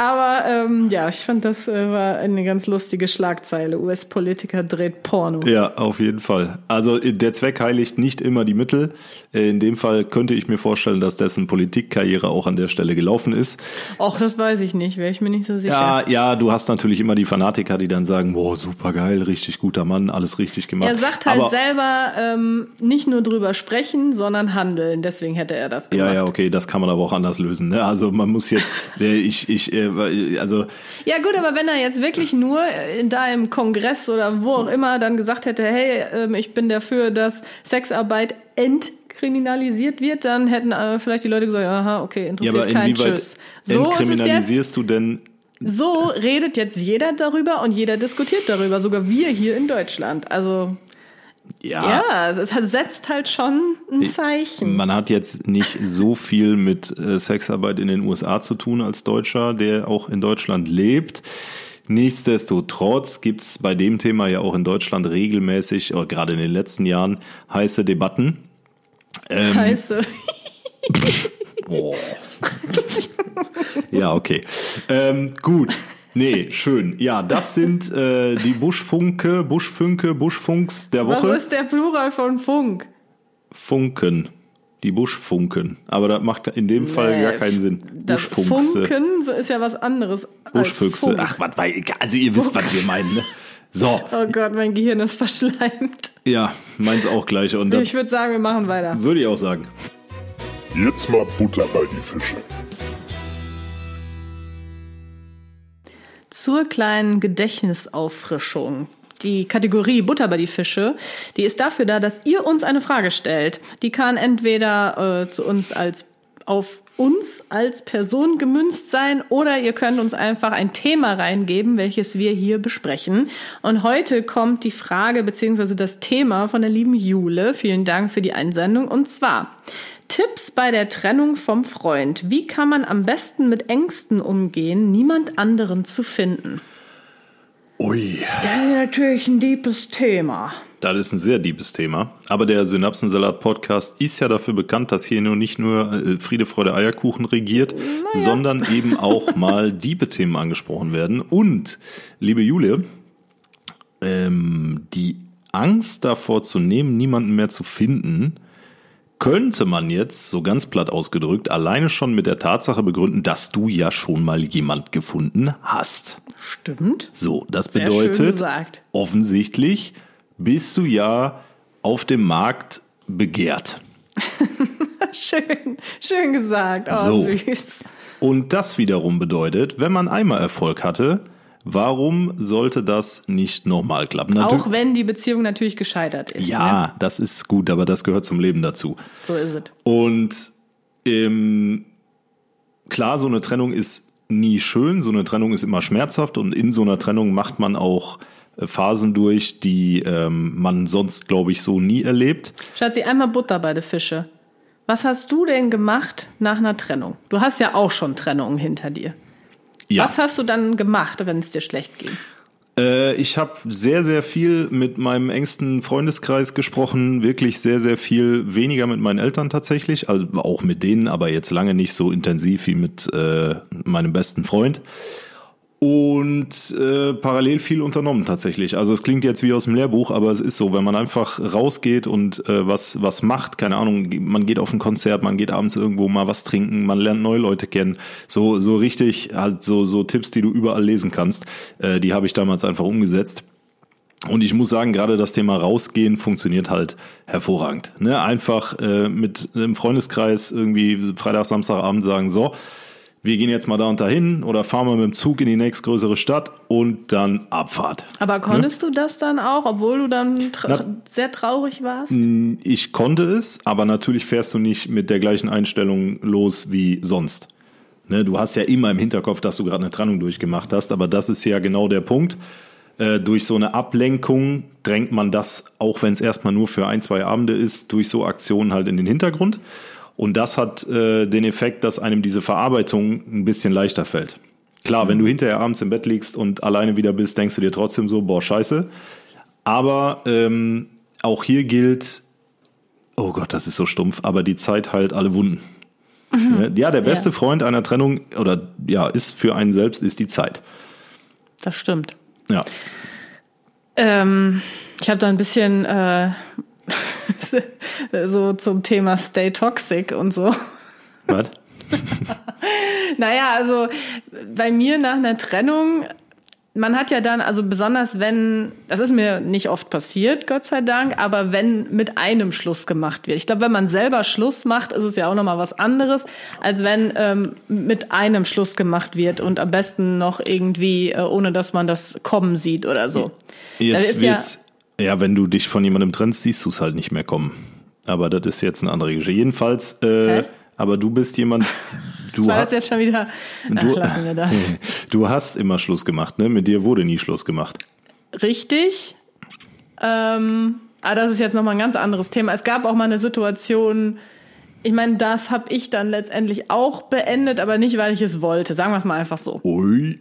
Aber ähm, ja, ich fand, das äh, war eine ganz lustige Schlagzeile. US-Politiker dreht Porno. Ja, auf jeden Fall. Also äh, der Zweck heiligt nicht immer die Mittel. Äh, in dem Fall könnte ich mir vorstellen, dass dessen Politikkarriere auch an der Stelle gelaufen ist. Och, das weiß ich nicht, wäre ich mir nicht so sicher. Ja, ja, du hast natürlich immer die Fanatiker, die dann sagen, boah, super geil, richtig guter Mann, alles richtig gemacht. Er sagt halt Aber, selber, ähm, nicht nur drüber sprechen, sondern handeln. Deswegen hätte er das gemacht. Ja, ja, okay, das kann man aber auch anders lösen. Ne? Also man muss jetzt, <laughs> ich, ich, also. Ja, gut, aber wenn er jetzt wirklich nur da im Kongress oder wo auch immer dann gesagt hätte, hey, ähm, ich bin dafür, dass Sexarbeit entkriminalisiert wird, dann hätten äh, vielleicht die Leute gesagt, aha, okay, interessiert ja, keinen Tschüss. So entkriminalisierst du denn so redet jetzt jeder darüber und jeder diskutiert darüber, sogar wir hier in Deutschland. Also ja, ja es setzt halt schon ein Zeichen. Man hat jetzt nicht so viel mit äh, Sexarbeit in den USA zu tun als Deutscher, der auch in Deutschland lebt. Nichtsdestotrotz gibt es bei dem Thema ja auch in Deutschland regelmäßig, oder gerade in den letzten Jahren, heiße Debatten. Ähm, heiße. <laughs> Boah. ja, okay. Ähm, gut. Nee, schön. Ja, das sind äh, die Buschfunke, Buschfunke, Buschfunks der Woche. Was ist der Plural von Funk? Funken. Die Buschfunken. Aber das macht in dem Fall nee, gar keinen Sinn. Buschfunkse. Funken so ist ja was anderes. Buschfüchse. Ach, was war Also ihr wisst, was wir meinen, ne? So. Oh Gott, mein Gehirn ist verschleimt. Ja, meins auch gleich. Und ich würde sagen, wir machen weiter. Würde ich auch sagen. Jetzt mal Butter bei die Fische. Zur kleinen Gedächtnisauffrischung. Die Kategorie Butter bei die Fische, die ist dafür da, dass ihr uns eine Frage stellt. Die kann entweder äh, zu uns als auf uns als Person gemünzt sein oder ihr könnt uns einfach ein Thema reingeben, welches wir hier besprechen. Und heute kommt die Frage beziehungsweise das Thema von der lieben Jule. Vielen Dank für die Einsendung. Und zwar, Tipps bei der Trennung vom Freund. Wie kann man am besten mit Ängsten umgehen, niemand anderen zu finden? Ui. Das ist natürlich ein deepes Thema. Das ist ein sehr deepes Thema. Aber der Synapsensalat-Podcast ist ja dafür bekannt, dass hier nur nicht nur äh, Friede, Freude, Eierkuchen regiert, naja. sondern eben auch <laughs> mal diebe Themen angesprochen werden. Und, liebe Jule, ähm, die Angst davor zu nehmen, niemanden mehr zu finden, könnte man jetzt, so ganz platt ausgedrückt, alleine schon mit der Tatsache begründen, dass du ja schon mal jemand gefunden hast. Stimmt. So, das bedeutet, offensichtlich bist du ja auf dem Markt begehrt. <laughs> schön, schön gesagt. Oh, So. süß. Und das wiederum bedeutet, wenn man einmal Erfolg hatte, warum sollte das nicht nochmal klappen? Natür- Auch wenn die Beziehung natürlich gescheitert ist. Ne? ja, das ist gut, aber das gehört zum Leben dazu. So ist es. Und ähm, klar, so eine Trennung ist nie schön, so eine Trennung ist immer schmerzhaft und in so einer Trennung macht man auch äh, Phasen durch, die ähm, man sonst, glaube ich, so nie erlebt. Schatzi, einmal Butter bei den Fische. Was hast du denn gemacht nach einer Trennung? Du hast ja auch schon Trennungen hinter dir. Ja. Was hast du dann gemacht, wenn es dir schlecht ging? Äh, ich habe sehr, sehr viel mit meinem engsten Freundeskreis gesprochen, wirklich sehr, sehr viel weniger mit meinen Eltern tatsächlich, also auch mit denen, aber jetzt lange nicht so intensiv wie mit äh, meinem besten Freund. Und äh, parallel viel unternommen tatsächlich. Also es klingt jetzt wie aus dem Lehrbuch, aber es ist so, wenn man einfach rausgeht und äh, was was macht, keine Ahnung, man geht auf ein Konzert, man geht abends irgendwo mal was trinken, man lernt neue Leute kennen, so so richtig halt so so Tipps, die du überall lesen kannst, äh, die habe ich damals einfach umgesetzt. Und ich muss sagen, gerade das Thema rausgehen funktioniert halt hervorragend. Ne? Einfach äh, mit einem Freundeskreis irgendwie Freitag, Samstagabend sagen, so, wir gehen jetzt mal da und dahin oder fahren wir mit dem Zug in die nächstgrößere Stadt und dann Abfahrt. Aber konntest du das dann auch, obwohl du dann tra Na- sehr traurig warst? Ich konnte es, aber natürlich fährst du nicht mit der gleichen Einstellung los wie sonst. Ne, du hast ja immer im Hinterkopf, dass du gerade eine Trennung durchgemacht hast, aber das ist ja genau der Punkt. Äh, durch so eine Ablenkung drängt man das, auch wenn es erstmal nur für ein, zwei Abende ist, durch so Aktionen halt in den Hintergrund. Und das hat äh, den Effekt, dass einem diese Verarbeitung ein bisschen leichter fällt. Klar, wenn du hinterher abends im Bett liegst und alleine wieder bist, denkst du dir trotzdem so, boah, scheiße. Aber ähm, auch hier gilt, oh Gott, das ist so stumpf, aber die Zeit heilt alle Wunden. Ne? Ja, der beste Ja. Freund einer Trennung oder ja, ist für einen selbst, ist die Zeit. Das stimmt. Ja. Ähm, ich habe da ein bisschen äh, <laughs> so zum Thema Stay Toxic und so. Was? <laughs> Naja, also bei mir nach einer Trennung, man hat ja dann, also besonders wenn, das ist mir nicht oft passiert, Gott sei Dank, aber wenn mit einem Schluss gemacht wird. Ich glaube, wenn man selber Schluss macht, ist es ja auch nochmal was anderes, als wenn ähm, mit einem Schluss gemacht wird und am besten noch irgendwie, äh, ohne dass man das kommen sieht oder so. Jetzt ist ja- wird's, ja, wenn du dich von jemandem trennst, siehst du es halt nicht mehr kommen. Aber das ist jetzt eine andere Geschichte. Jedenfalls, äh, aber du bist jemand, du, <laughs> War das jetzt schon wieder? Ach, du, lassen wir das. <laughs> du hast immer Schluss gemacht, ne? Mit dir wurde nie Schluss gemacht. Richtig. Ähm, aber das ist jetzt nochmal ein ganz anderes Thema. Es gab auch mal eine Situation, ich meine, das habe ich dann letztendlich auch beendet, aber nicht, weil ich es wollte. Sagen wir es mal einfach so. Ui.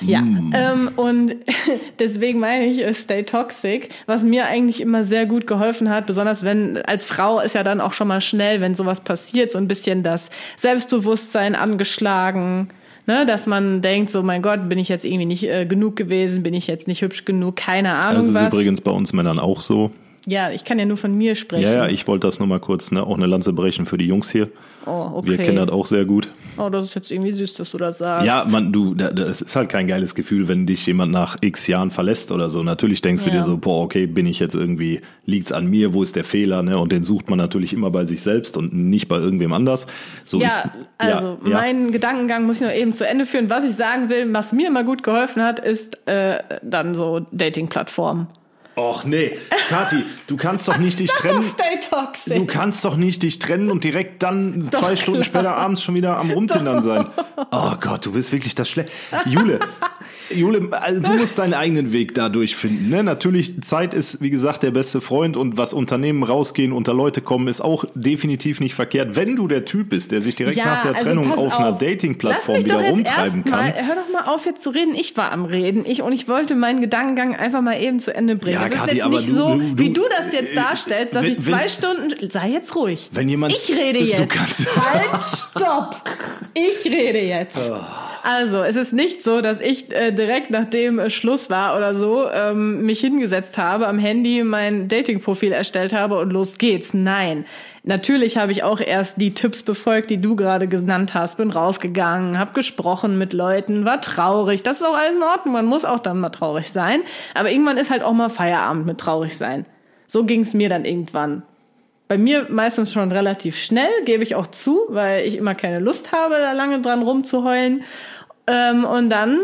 Ja. Mm. Ähm, und <laughs> deswegen meine ich, äh, stay toxic, was mir eigentlich immer sehr gut geholfen hat, besonders wenn, als Frau ist ja dann auch schon mal schnell, wenn sowas passiert, so ein bisschen das Selbstbewusstsein angeschlagen. Ne, dass man denkt, so mein Gott, bin ich jetzt irgendwie nicht äh, genug gewesen, bin ich jetzt nicht hübsch genug, keine Ahnung Das ist was. übrigens bei uns Männern auch so. Ja, ich kann ja nur von mir sprechen. Ja, ja, ich wollte das nur mal kurz, ne, auch eine Lanze brechen für die Jungs hier. oh, okay. Wir kennen das auch sehr gut. Oh, das ist jetzt irgendwie süß, dass du das sagst. Ja, man, du, da- das ist halt kein geiles Gefühl, wenn dich jemand nach x Jahren verlässt oder so. Natürlich denkst du Ja. dir so, boah, okay, bin ich jetzt irgendwie, liegt's an mir, wo ist der Fehler, ne? Und den sucht man natürlich immer bei sich selbst und nicht bei irgendwem anders. So Ja, ist, also ja, ja. meinen Gedankengang muss ich noch eben zu Ende führen. Was ich sagen will, was mir immer gut geholfen hat, ist äh, dann so Dating-Plattformen. Och nee, Kathi, du kannst doch nicht dich trennen. doch. Du kannst doch nicht dich trennen und direkt dann zwei Stunden später abends schon wieder am Rumtindern sein. Oh Gott, du bist wirklich das Schlecht. Jule, Jule, also du musst deinen eigenen Weg da durchfinden. Ne? Natürlich, Zeit ist, wie gesagt, der beste Freund und was Unternehmen rausgehen, unter Leute kommen, ist auch definitiv nicht verkehrt. Wenn du der Typ bist, der sich direkt nach der also Trennung pass auf einer Dating-Plattform wieder doch rumtreiben erst mal, kann. Hör doch mal auf, jetzt zu reden. Ich war am Reden. Ich, und ich wollte meinen Gedankengang einfach mal eben zu Ende bringen. Ja, das ist Kathi, jetzt aber nicht du- so, du- wie du- du das jetzt äh, darstellst, dass wenn- ich zwei wenn- Stunden. Sei jetzt ruhig. Wenn jemand- Ich rede Du jetzt. kannst- halt, stopp. Ich rede jetzt. Also, es ist nicht so, dass ich äh, direkt nachdem äh, Schluss war oder so ähm, mich hingesetzt habe, am Handy mein Dating-Profil erstellt habe und los geht's. Nein. Natürlich habe ich auch erst die Tipps befolgt, die du gerade genannt hast. Bin rausgegangen, habe gesprochen mit Leuten, war traurig. Das ist auch alles in Ordnung. Man muss auch dann mal traurig sein. Aber irgendwann ist halt auch mal Feierabend mit traurig sein. So ging's mir dann irgendwann. Bei mir meistens schon relativ schnell, gebe ich auch zu, weil ich immer keine Lust habe, da lange dran rumzuheulen. Ähm, und dann,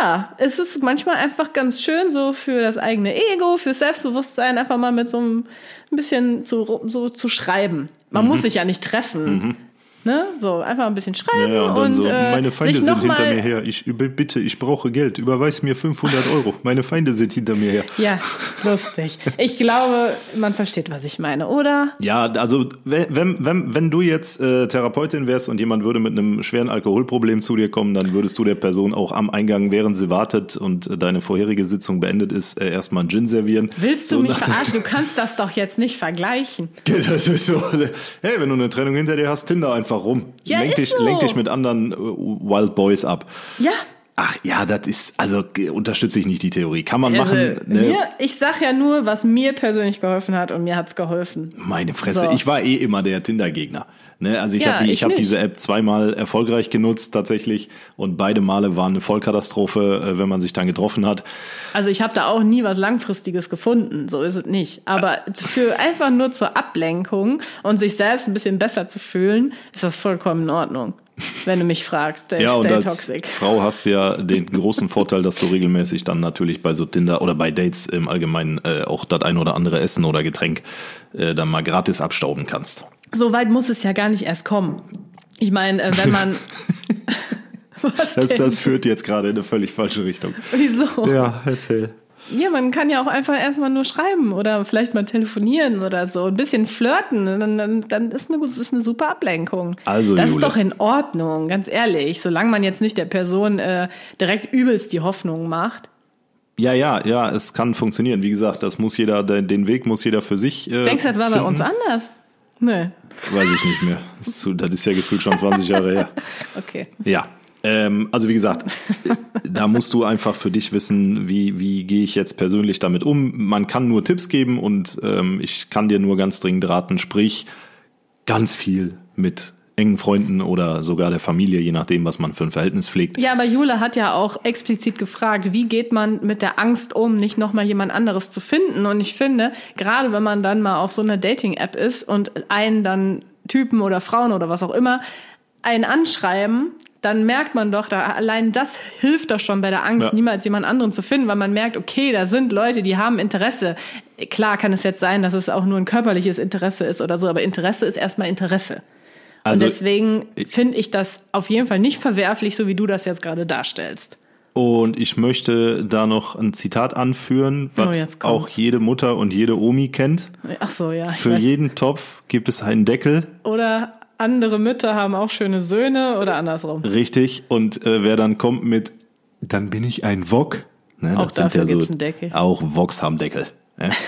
ja, es ist manchmal einfach ganz schön so für das eigene Ego, fürs Selbstbewusstsein, einfach mal mit so einem ein bisschen zu, so zu schreiben. Man muss sich ja nicht treffen. Ne? So, einfach ein bisschen schreiben Ja, und und so, äh, meine Feinde sind hinter mir her. Ich bitte, ich brauche Geld. Überweis mir 500 Euro. Meine Feinde sind hinter mir her. Ja, lustig. Ich glaube, man versteht, was ich meine, oder? Ja, also wenn, wenn, wenn, du jetzt äh, Therapeutin wärst und jemand würde mit einem schweren Alkoholproblem zu dir kommen, dann würdest du der Person auch am Eingang, während sie wartet und äh, deine vorherige Sitzung beendet ist, äh, erstmal einen Gin servieren. Willst du So mich verarschen? Du <laughs> kannst das doch jetzt nicht vergleichen. Das ist so, hey, wenn du eine Trennung hinter dir hast, Tinder einfach rum. Ja, lenk, dich, so. lenk dich mit anderen äh, Wild Boys ab. Ja. Ach ja, das ist, also unterstütze ich nicht die Theorie. Kann man Also, machen. Ne? mir, ich sag ja nur, was mir persönlich geholfen hat und mir hat's geholfen. Meine Fresse, So. ich war eh immer der Tinder-Gegner. Ne? Also ich Ja, habe die, ich ich hab diese App zweimal erfolgreich genutzt tatsächlich und beide Male waren eine Vollkatastrophe, äh, wenn man sich dann getroffen hat. Also ich habe da auch nie was Langfristiges gefunden, so ist es nicht. Aber für einfach nur zur Ablenkung und sich selbst ein bisschen besser zu fühlen, ist das vollkommen in Ordnung. Wenn du mich fragst, der Ja, ist und stay als toxic. Frau hast du ja den großen Vorteil, dass du regelmäßig dann natürlich bei so Tinder oder bei Dates im Allgemeinen äh, auch das ein oder andere Essen oder Getränk äh, dann mal gratis abstauben kannst. So weit muss es ja gar nicht erst kommen. Ich meine, äh, wenn man. <laughs> Was Das, das führt jetzt gerade in eine völlig falsche Richtung. Wieso? Ja, erzähl. Ja, man kann ja auch einfach erstmal nur schreiben oder vielleicht mal telefonieren oder so. Ein bisschen flirten. Dann, dann, dann ist eine, ist eine super Ablenkung. Also, das Jule. ist doch in Ordnung, ganz ehrlich. Solange man jetzt nicht der Person äh, direkt übelst die Hoffnung macht. Ja, ja, ja, es kann funktionieren. Wie gesagt, das muss jeder, den Weg muss jeder für sich. Äh, Denkst du, das war bei finden. uns anders? Nee. Weiß ich nicht mehr. Das ist, zu, das ist ja gefühlt schon 20 Jahre her. <laughs> Okay. Ja. Ähm, also wie gesagt, <laughs> da musst du einfach für dich wissen, wie, wie gehe ich jetzt persönlich damit um. Man kann nur Tipps geben und ähm, ich kann dir nur ganz dringend raten, sprich ganz viel mit engen Freunden oder sogar der Familie, je nachdem, was man für ein Verhältnis pflegt. Ja, aber Jule hat ja auch explizit gefragt, wie geht man mit der Angst um, nicht nochmal jemand anderes zu finden? Und ich finde, gerade wenn man dann mal auf so einer Dating-App ist und einen dann Typen oder Frauen oder was auch immer einen anschreiben, dann merkt man doch, da allein das hilft doch schon bei der Angst, Ja. niemals jemand anderen zu finden, weil man merkt, okay, da sind Leute, die haben Interesse. Klar kann es jetzt sein, dass es auch nur ein körperliches Interesse ist oder so, aber Interesse ist erstmal Interesse. Also- und deswegen finde ich das auf jeden Fall nicht verwerflich, so wie du das jetzt gerade darstellst. Und ich möchte da noch ein Zitat anführen, was Oh, auch jede Mutter und jede Omi kennt. Ach so, ja. Für jeden Topf gibt es einen Deckel. Oder andere Mütter haben auch schöne Söhne oder andersrum. Richtig. Und äh, wer dann kommt mit, dann bin ich ein Wok. Ne, Auch das sind dafür gibt's einen Deckel. Auch Woks haben Deckel. Ne? <laughs>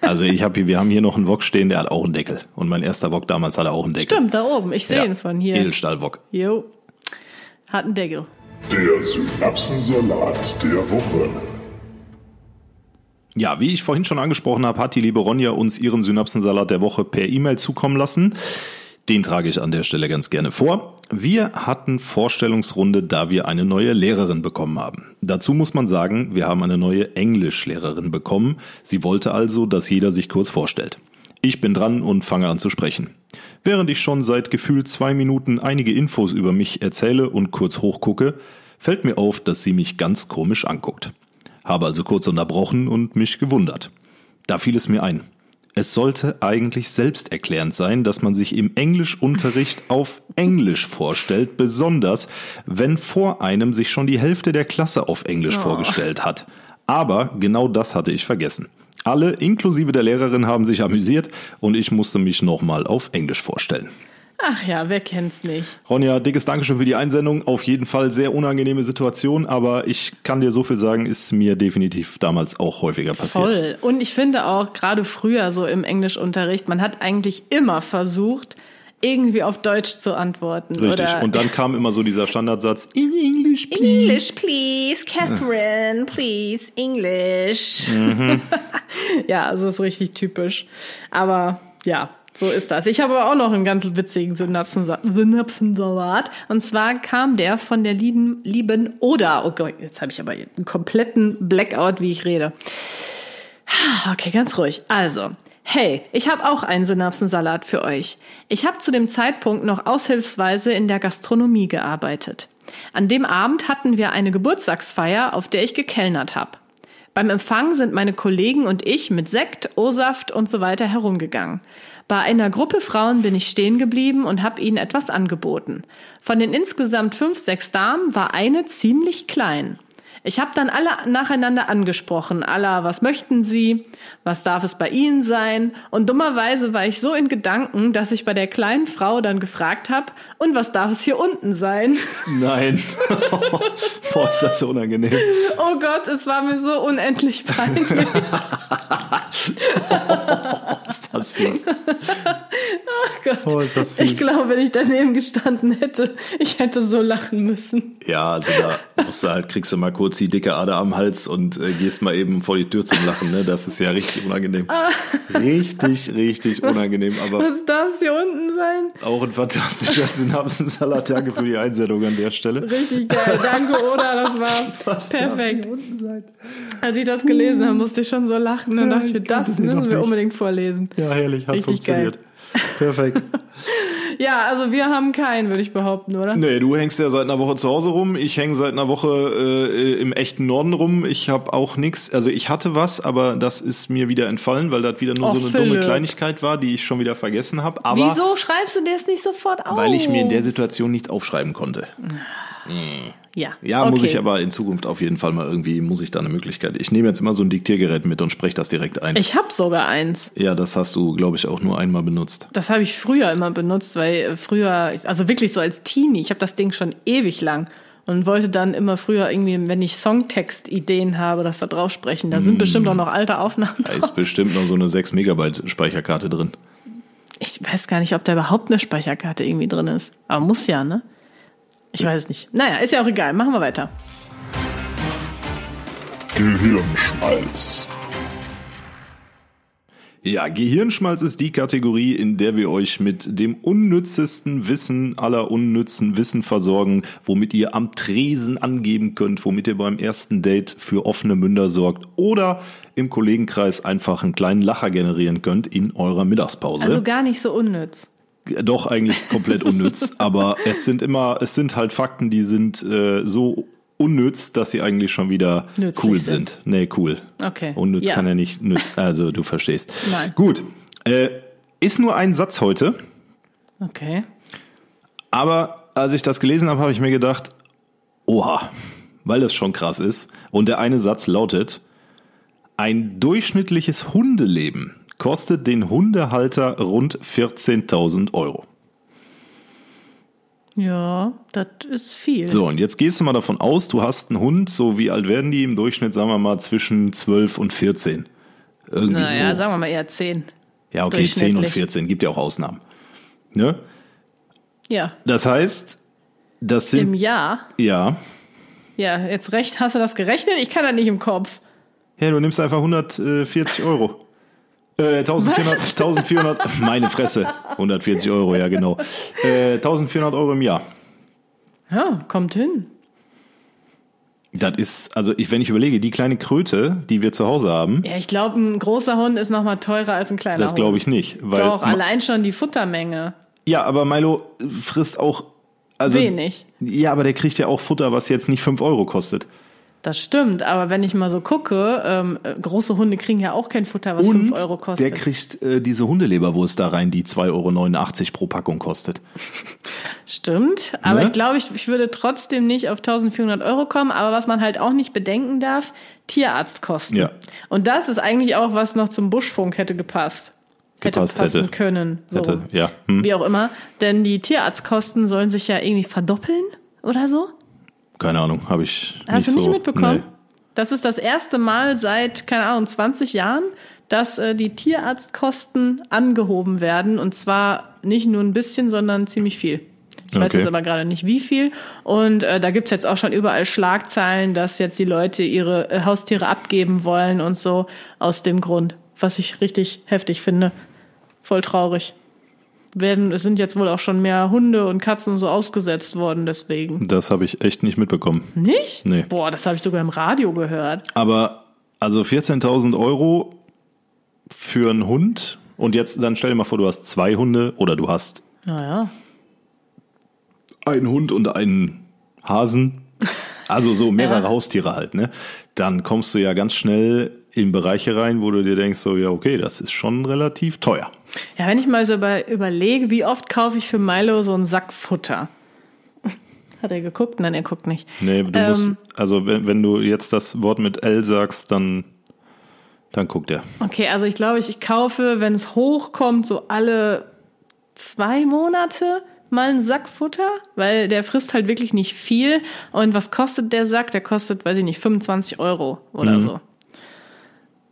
Also ich habe hier, wir haben hier noch einen Wok stehen, der hat auch einen Deckel. Und mein erster Wok damals hatte auch einen Deckel. Stimmt, da oben. Ich sehe Ja, ihn von hier. Edelstahlwok. Jo. Hat einen Deckel. Der Synapsensalat der Woche. Ja, wie ich vorhin schon angesprochen habe, hat die liebe Ronja uns ihren Synapsensalat der Woche per E-Mail zukommen lassen. Den trage ich an der Stelle ganz gerne vor. Wir hatten Vorstellungsrunde, da wir eine neue Lehrerin bekommen haben. Dazu muss man sagen, wir haben eine neue Englischlehrerin bekommen. Sie wollte also, dass jeder sich kurz vorstellt. Ich bin dran und fange an zu sprechen. Während ich schon seit gefühlt zwei Minuten einige Infos über mich erzähle und kurz hochgucke, fällt mir auf, dass sie mich ganz komisch anguckt. Habe also kurz unterbrochen und mich gewundert. Da fiel es mir ein. Es sollte eigentlich selbsterklärend sein, dass man sich im Englischunterricht auf Englisch vorstellt, besonders wenn vor einem sich schon die Hälfte der Klasse auf Englisch vorgestellt hat. Aber genau das hatte ich vergessen. Alle, inklusive der Lehrerin, haben sich amüsiert und ich musste mich nochmal auf Englisch vorstellen. Ach ja, wer kennt's nicht? Ronja, dickes Dankeschön für die Einsendung. Auf jeden Fall sehr unangenehme Situation, aber ich kann dir so viel sagen, ist mir definitiv damals auch häufiger passiert. Voll. Und ich finde auch, gerade früher so im Englischunterricht, man hat eigentlich immer versucht, irgendwie auf Deutsch zu antworten. Richtig. Oder Und dann kam immer so dieser Standardsatz, in <laughs> English, please. English, please, Catherine, please, English. Mhm. <laughs> ja, also ist richtig typisch. Aber ja, so ist das. Ich habe aber auch noch einen ganz witzigen Synapsensa- Synapsensalat. Und zwar kam der von der lieben, lieben Oda. Oh jetzt habe ich aber einen kompletten Blackout, wie ich rede. Okay, ganz ruhig. Also, Hey, ich habe auch einen Synapsensalat für euch. Ich habe zu dem Zeitpunkt noch aushilfsweise in der Gastronomie gearbeitet. An dem Abend hatten wir eine Geburtstagsfeier, auf der ich gekellnert habe. Beim Empfang sind meine Kollegen und ich mit Sekt, O-Saft und so weiter herumgegangen. Bei einer Gruppe Frauen bin ich stehen geblieben und habe ihnen etwas angeboten. Von den insgesamt fünf, sechs Damen war eine ziemlich klein. Ich habe dann alle nacheinander angesprochen. Alla, was möchten Sie? Was darf es bei Ihnen sein? Und dummerweise war ich so in Gedanken, dass ich bei der kleinen Frau dann gefragt habe, und was darf es hier unten sein? Nein. <laughs> Boah, ist das so unangenehm. Oh Gott, es war mir so unendlich peinlich. <laughs> ist das fies. Oh Gott. Oh, ist das fies. Ich glaube, wenn ich daneben gestanden hätte, ich hätte so lachen müssen. Ja, also da musst du halt, kriegst du mal kurz die dicke Ader am Hals und äh, gehst mal eben vor die Tür zum Lachen. Ne? Das ist ja richtig unangenehm. Richtig, richtig unangenehm. Aber Was darf es hier unten sein? auch ein fantastischer Synapsensalat. Danke für die Einsendung an der Stelle. Richtig geil. Danke, Oda. Das war <laughs> perfekt. Als ich das gelesen habe, musste ich schon so lachen. Dann dachte ich mir, das müssen wir nicht. unbedingt vorlesen. Ja, herrlich, hat Richtig funktioniert. Perfekt. <laughs> Ja, also wir haben keinen, würde ich behaupten, oder? Nee, du hängst ja seit einer Woche zu Hause rum. Ich hänge seit einer Woche äh, im echten Norden rum. Ich habe auch nichts. Also ich hatte was, aber das ist mir wieder entfallen, weil das wieder nur Oh, so eine dumme Philipp. Kleinigkeit war, die ich schon wieder vergessen habe. Aber Wieso schreibst du dir das nicht sofort auf? weil ich mir in der Situation nichts aufschreiben konnte. Ja, Ja, okay. muss ich aber in Zukunft auf jeden Fall mal irgendwie, muss ich da eine Möglichkeit. Ich nehme jetzt immer so ein Diktiergerät mit und spreche das direkt ein. Ich habe sogar eins. ja, das hast du, glaube ich, auch nur einmal benutzt. Das habe ich früher immer benutzt, weil äh, früher, also wirklich so als Teenie, ich habe das Ding schon ewig lang und wollte dann immer früher irgendwie, wenn ich Songtext-Ideen habe, das da drauf sprechen. Da sind Mm. bestimmt auch noch alte Aufnahmen Da drauf. ist bestimmt noch so eine 6 Megabyte Speicherkarte drin. Ich weiß gar nicht, ob da überhaupt eine Speicherkarte irgendwie drin ist. Aber muss ja, ne? Ich weiß es nicht. Naja, ist ja auch egal. Machen wir weiter. Gehirnschmalz. Ja, Gehirnschmalz ist die Kategorie, in der wir euch mit dem unnützesten Wissen aller unnützen Wissen versorgen, womit ihr am Tresen angeben könnt, womit ihr beim ersten Date für offene Münder sorgt oder im Kollegenkreis einfach einen kleinen Lacher generieren könnt in eurer Mittagspause. Also gar nicht so unnütz. Doch eigentlich komplett unnütz, <laughs> aber es sind immer, es sind halt Fakten, die sind äh, so unnütz, dass sie eigentlich schon wieder Nützlich cool sind. sind. Nee, cool. Okay. Unnütz Ja. kann ja nicht nütz. <laughs> Also du verstehst. Nein. Gut. Äh, ist nur ein Satz heute, Okay. aber als ich das gelesen habe, habe ich mir gedacht, oha, weil das schon krass ist. Und der eine Satz lautet, ein durchschnittliches Hundeleben kostet den Hundehalter rund 14.000 Euro. Ja, das ist viel. So, und jetzt gehst du mal davon aus, du hast einen Hund, so wie alt werden die im Durchschnitt, sagen wir mal, zwischen 12 und 14. Irgendwie naja, so. sagen wir mal eher 10. Ja, okay, 10 und durchschnittlich. 14, gibt ja auch Ausnahmen. Ne? Ja. Das heißt, das Im sind, Jahr. ja, Ja, jetzt recht, hast du das gerechnet? Ich kann das nicht im Kopf. ja, du nimmst einfach 140 Euro. Äh, 1400, 1400, meine Fresse, 140 Euro, ja genau. Äh, 1400 Euro im Jahr. Ja, kommt hin. Das ist, also ich, wenn ich überlege, die kleine Kröte, die wir zu Hause haben, Ja, ich glaube, ein großer Hund ist noch mal teurer als ein kleiner das glaube ich nicht. Weil Doch, allein schon die Futtermenge. Ja, aber Milo frisst auch. Also, Wenig. Ja, aber der kriegt ja auch Futter, was jetzt nicht 5 Euro kostet. Das stimmt, aber wenn ich mal so gucke, ähm, äh, große Hunde kriegen ja auch kein Futter, was 5 Euro kostet. der kriegt äh, diese Hundeleberwurst da rein, die 2,89 Euro pro Packung kostet. Stimmt, aber Ne? ich glaube, ich, ich würde trotzdem nicht auf 1400 Euro kommen. Aber was man halt auch nicht bedenken darf, Tierarztkosten. Ja. Und das ist eigentlich auch, was noch zum Buschfunk hätte gepasst. Hätte Gepasst passen hätte. können. So. Hätte, ja. Hm. Wie auch immer. Denn die Tierarztkosten sollen sich ja irgendwie verdoppeln oder so. Keine Ahnung, habe ich Hast nicht du nicht so, mitbekommen? Nee. Das ist das erste Mal seit, keine Ahnung, 20 Jahren, dass äh, die Tierarztkosten angehoben werden. Und zwar nicht nur ein bisschen, sondern ziemlich viel. Ich weiß Okay. jetzt aber gerade nicht, wie viel. Und äh, da gibt's jetzt auch schon überall Schlagzeilen, dass jetzt die Leute ihre äh, Haustiere abgeben wollen und so aus dem Grund. Was ich richtig heftig finde. Voll traurig. Werden, es sind jetzt wohl auch schon mehr Hunde und Katzen und so ausgesetzt worden, deswegen. Das habe ich echt nicht mitbekommen. Nicht? Nee. Boah, das habe ich sogar im Radio gehört. Aber also 14.000 Euro für einen Hund und jetzt dann stell dir mal vor, du hast zwei Hunde oder du hast Naja. einen Hund und einen Hasen, <laughs> also so mehrere Ja. Haustiere halt, ne? Dann kommst du ja ganz schnell in Bereiche rein, wo du dir denkst, so ja, okay, das ist schon relativ teuer. Ja, wenn ich mal so über, überlege, wie oft kaufe ich für Milo so einen Sack Futter? <laughs> Hat er geguckt? Nein, er guckt nicht. Nee, du Ähm. musst, also wenn, wenn du jetzt das Wort mit L sagst, dann, dann guckt er. Okay, also ich glaube, ich kaufe, wenn es hochkommt, so alle zwei Monate mal einen Sack Futter, weil der frisst halt wirklich nicht viel. Und was kostet der Sack? Der kostet, weiß ich nicht, 25 Euro oder so.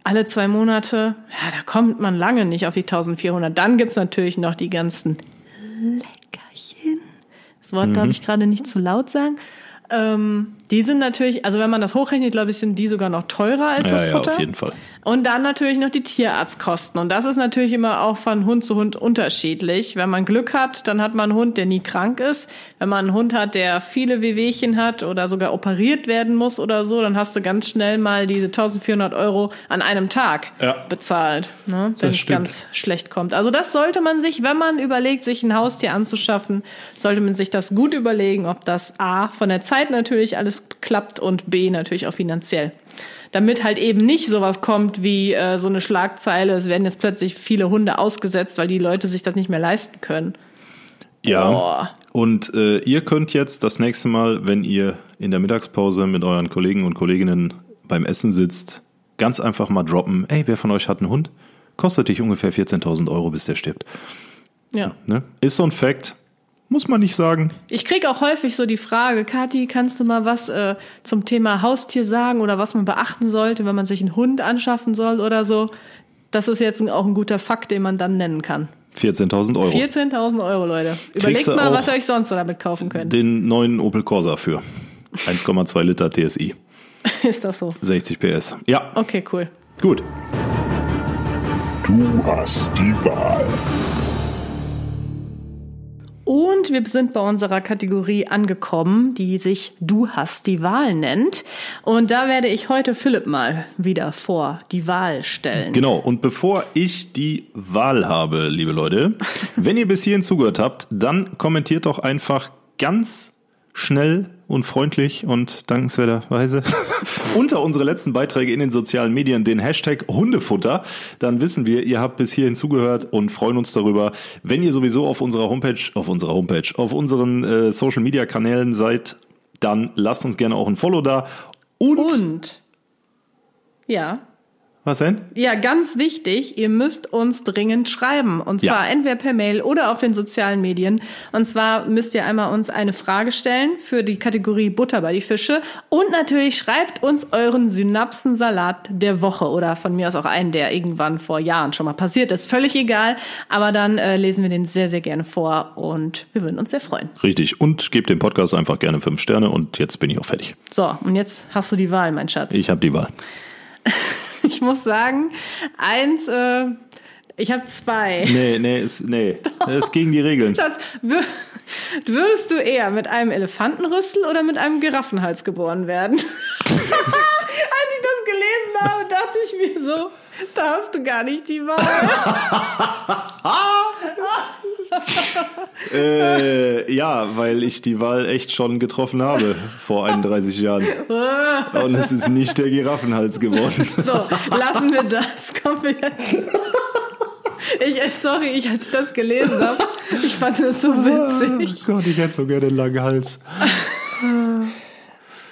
Alle zwei Monate, ja, da kommt man lange nicht auf die 1400. Dann gibt's natürlich noch die ganzen Leckerchen. Das Wort darf ich gerade nicht zu laut sagen. Ähm, die sind natürlich, also wenn man das hochrechnet, glaube ich, sind die sogar noch teurer als Ja, das ja, Futter. auf jeden Fall. Und dann natürlich noch die Tierarztkosten. Und das ist natürlich immer auch von Hund zu Hund unterschiedlich. Wenn man Glück hat, dann hat man einen Hund, der nie krank ist. Wenn man einen Hund hat, der viele Wehwehchen hat oder sogar operiert werden muss oder so, dann hast du ganz schnell mal diese 1400 Euro an einem Tag Ja. bezahlt, ne? wenn es ganz schlecht kommt. Also das sollte man sich, wenn man überlegt, sich ein Haustier anzuschaffen, sollte man sich das gut überlegen, ob das A von der Zeit natürlich alles klappt und B natürlich auch finanziell. Damit halt eben nicht sowas kommt wie äh, so eine Schlagzeile, es werden jetzt plötzlich viele Hunde ausgesetzt, weil die Leute sich das nicht mehr leisten können. Ja. Boah. Und äh, ihr könnt jetzt das nächste Mal, wenn ihr in der Mittagspause mit euren Kollegen und Kolleginnen beim Essen sitzt, ganz einfach mal droppen, ey, wer von euch hat einen Hund? Kostet dich ungefähr 14.000 Euro, bis der stirbt. Ja. Ne? Ist so ein Fact. Muss man nicht sagen. Ich krieg auch häufig so die Frage, Kathi, kannst du mal was äh, zum Thema Haustier sagen oder was man beachten sollte, wenn man sich einen Hund anschaffen soll oder so? Das ist jetzt auch ein guter Fakt, den man dann nennen kann. 14.000 Euro. 14.000 Euro, Leute. Überlegt mal, was ihr euch sonst so damit kaufen könnt. Den neuen Opel Corsa für 1,2 Liter TSI. <laughs> Ist das so? 60 PS. Ja, Okay, cool. gut. Du hast die Wahl. Und wir sind bei unserer Kategorie angekommen, die sich Du hast die Wahl nennt. Und da werde ich heute Philipp mal wieder vor die Wahl stellen. Genau, und bevor ich die Wahl habe, liebe Leute, <laughs> wenn ihr bis hierhin zugehört habt, dann kommentiert doch einfach ganz schnell und freundlich und dankenswerterweise <laughs> unter unsere letzten Beiträge in den sozialen Medien den Hashtag Hundefutter. Dann wissen wir, ihr habt bis hierhin zugehört und freuen uns darüber. Wenn ihr sowieso auf unserer Homepage, auf unserer Homepage, auf unseren äh, Social Media Kanälen seid, dann lasst uns gerne auch ein Follow da. Und, Und ja, was denn? Ja, ganz wichtig, ihr müsst uns dringend schreiben. Und Ja. zwar entweder per Mail oder auf den sozialen Medien. Und zwar müsst ihr einmal uns eine Frage stellen für die Kategorie Butter bei die Fische. Und natürlich schreibt uns euren Synapsensalat der Woche oder von mir aus auch einen, der irgendwann vor Jahren schon mal passiert ist. Völlig egal. Aber dann äh, lesen wir den sehr, sehr gerne vor und wir würden uns sehr freuen. Richtig. Und gebt dem Podcast einfach gerne fünf Sterne und jetzt bin ich auch fertig. So, und jetzt hast du die Wahl, mein Schatz. Ich habe die Wahl. <laughs> <laughs> Ich muss sagen, eins, äh, ich habe zwei. Nee, nee, ist, nee. Das ist gegen die Regeln. Schatz, wür würdest du eher mit einem Elefantenrüssel oder mit einem Giraffenhals geboren werden? <laughs> Als ich das gelesen habe, dachte ich mir so, da hast du gar nicht die Wahl. <laughs> <laughs> Äh, ja, weil ich die Wahl echt schon getroffen habe vor 31 Jahren. Und es ist nicht der Giraffenhals geworden. <laughs> So, lassen wir das. Kommen wir jetzt. Ich, äh, sorry, ich, als ich das gelesen habe, ich fand das so witzig. Gott, ich hätte so gerne einen langen Hals.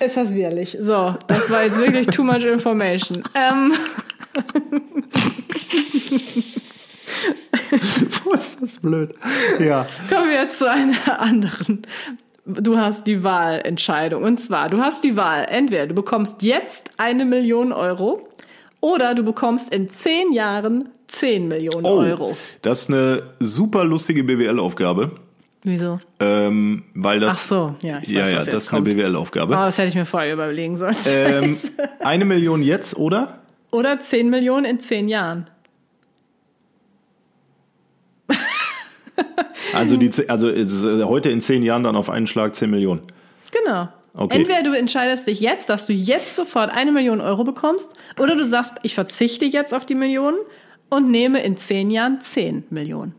Ist das widerlich. So, das war jetzt wirklich too much information. Ähm, <laughs> <laughs> Wo ist das blöd? Ja. Kommen wir jetzt zu einer anderen. Du hast die Wahlentscheidung. Und zwar, du hast die Wahl. Entweder du bekommst jetzt eine Million Euro oder du bekommst in zehn Jahren 10 Millionen Oh, Euro. das ist eine super lustige BWL-Aufgabe. Wieso? Ähm, weil das. Ach so, ja, ich ja, weiß, ja, was das jetzt ist eine kommt. BWL-Aufgabe. Oh, das hätte ich mir vorher überlegen sollen. Ähm, <laughs> eine Million jetzt, oder? Oder 10 Millionen in 10 Jahren. <laughs> Also, die, also äh, heute in zehn Jahren dann auf einen Schlag 10 Millionen. Genau. Okay. Entweder du entscheidest dich jetzt, dass du jetzt sofort eine Million Euro bekommst, oder du sagst, ich verzichte jetzt auf die Millionen und nehme in zehn Jahren 10 Millionen.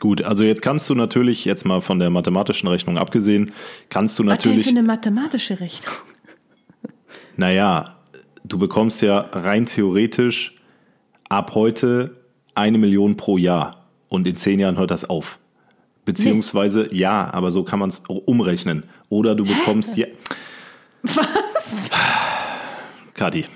Gut, also jetzt kannst du natürlich, jetzt mal von der mathematischen Rechnung abgesehen, kannst du Was denn natürlich. für eine mathematische Rechnung? <laughs> Naja, du bekommst ja rein theoretisch ab heute eine Million pro Jahr. Und in zehn Jahren hört das auf. Beziehungsweise, ja, aber so kann man es umrechnen. Oder du bekommst ja. Was? Kathi.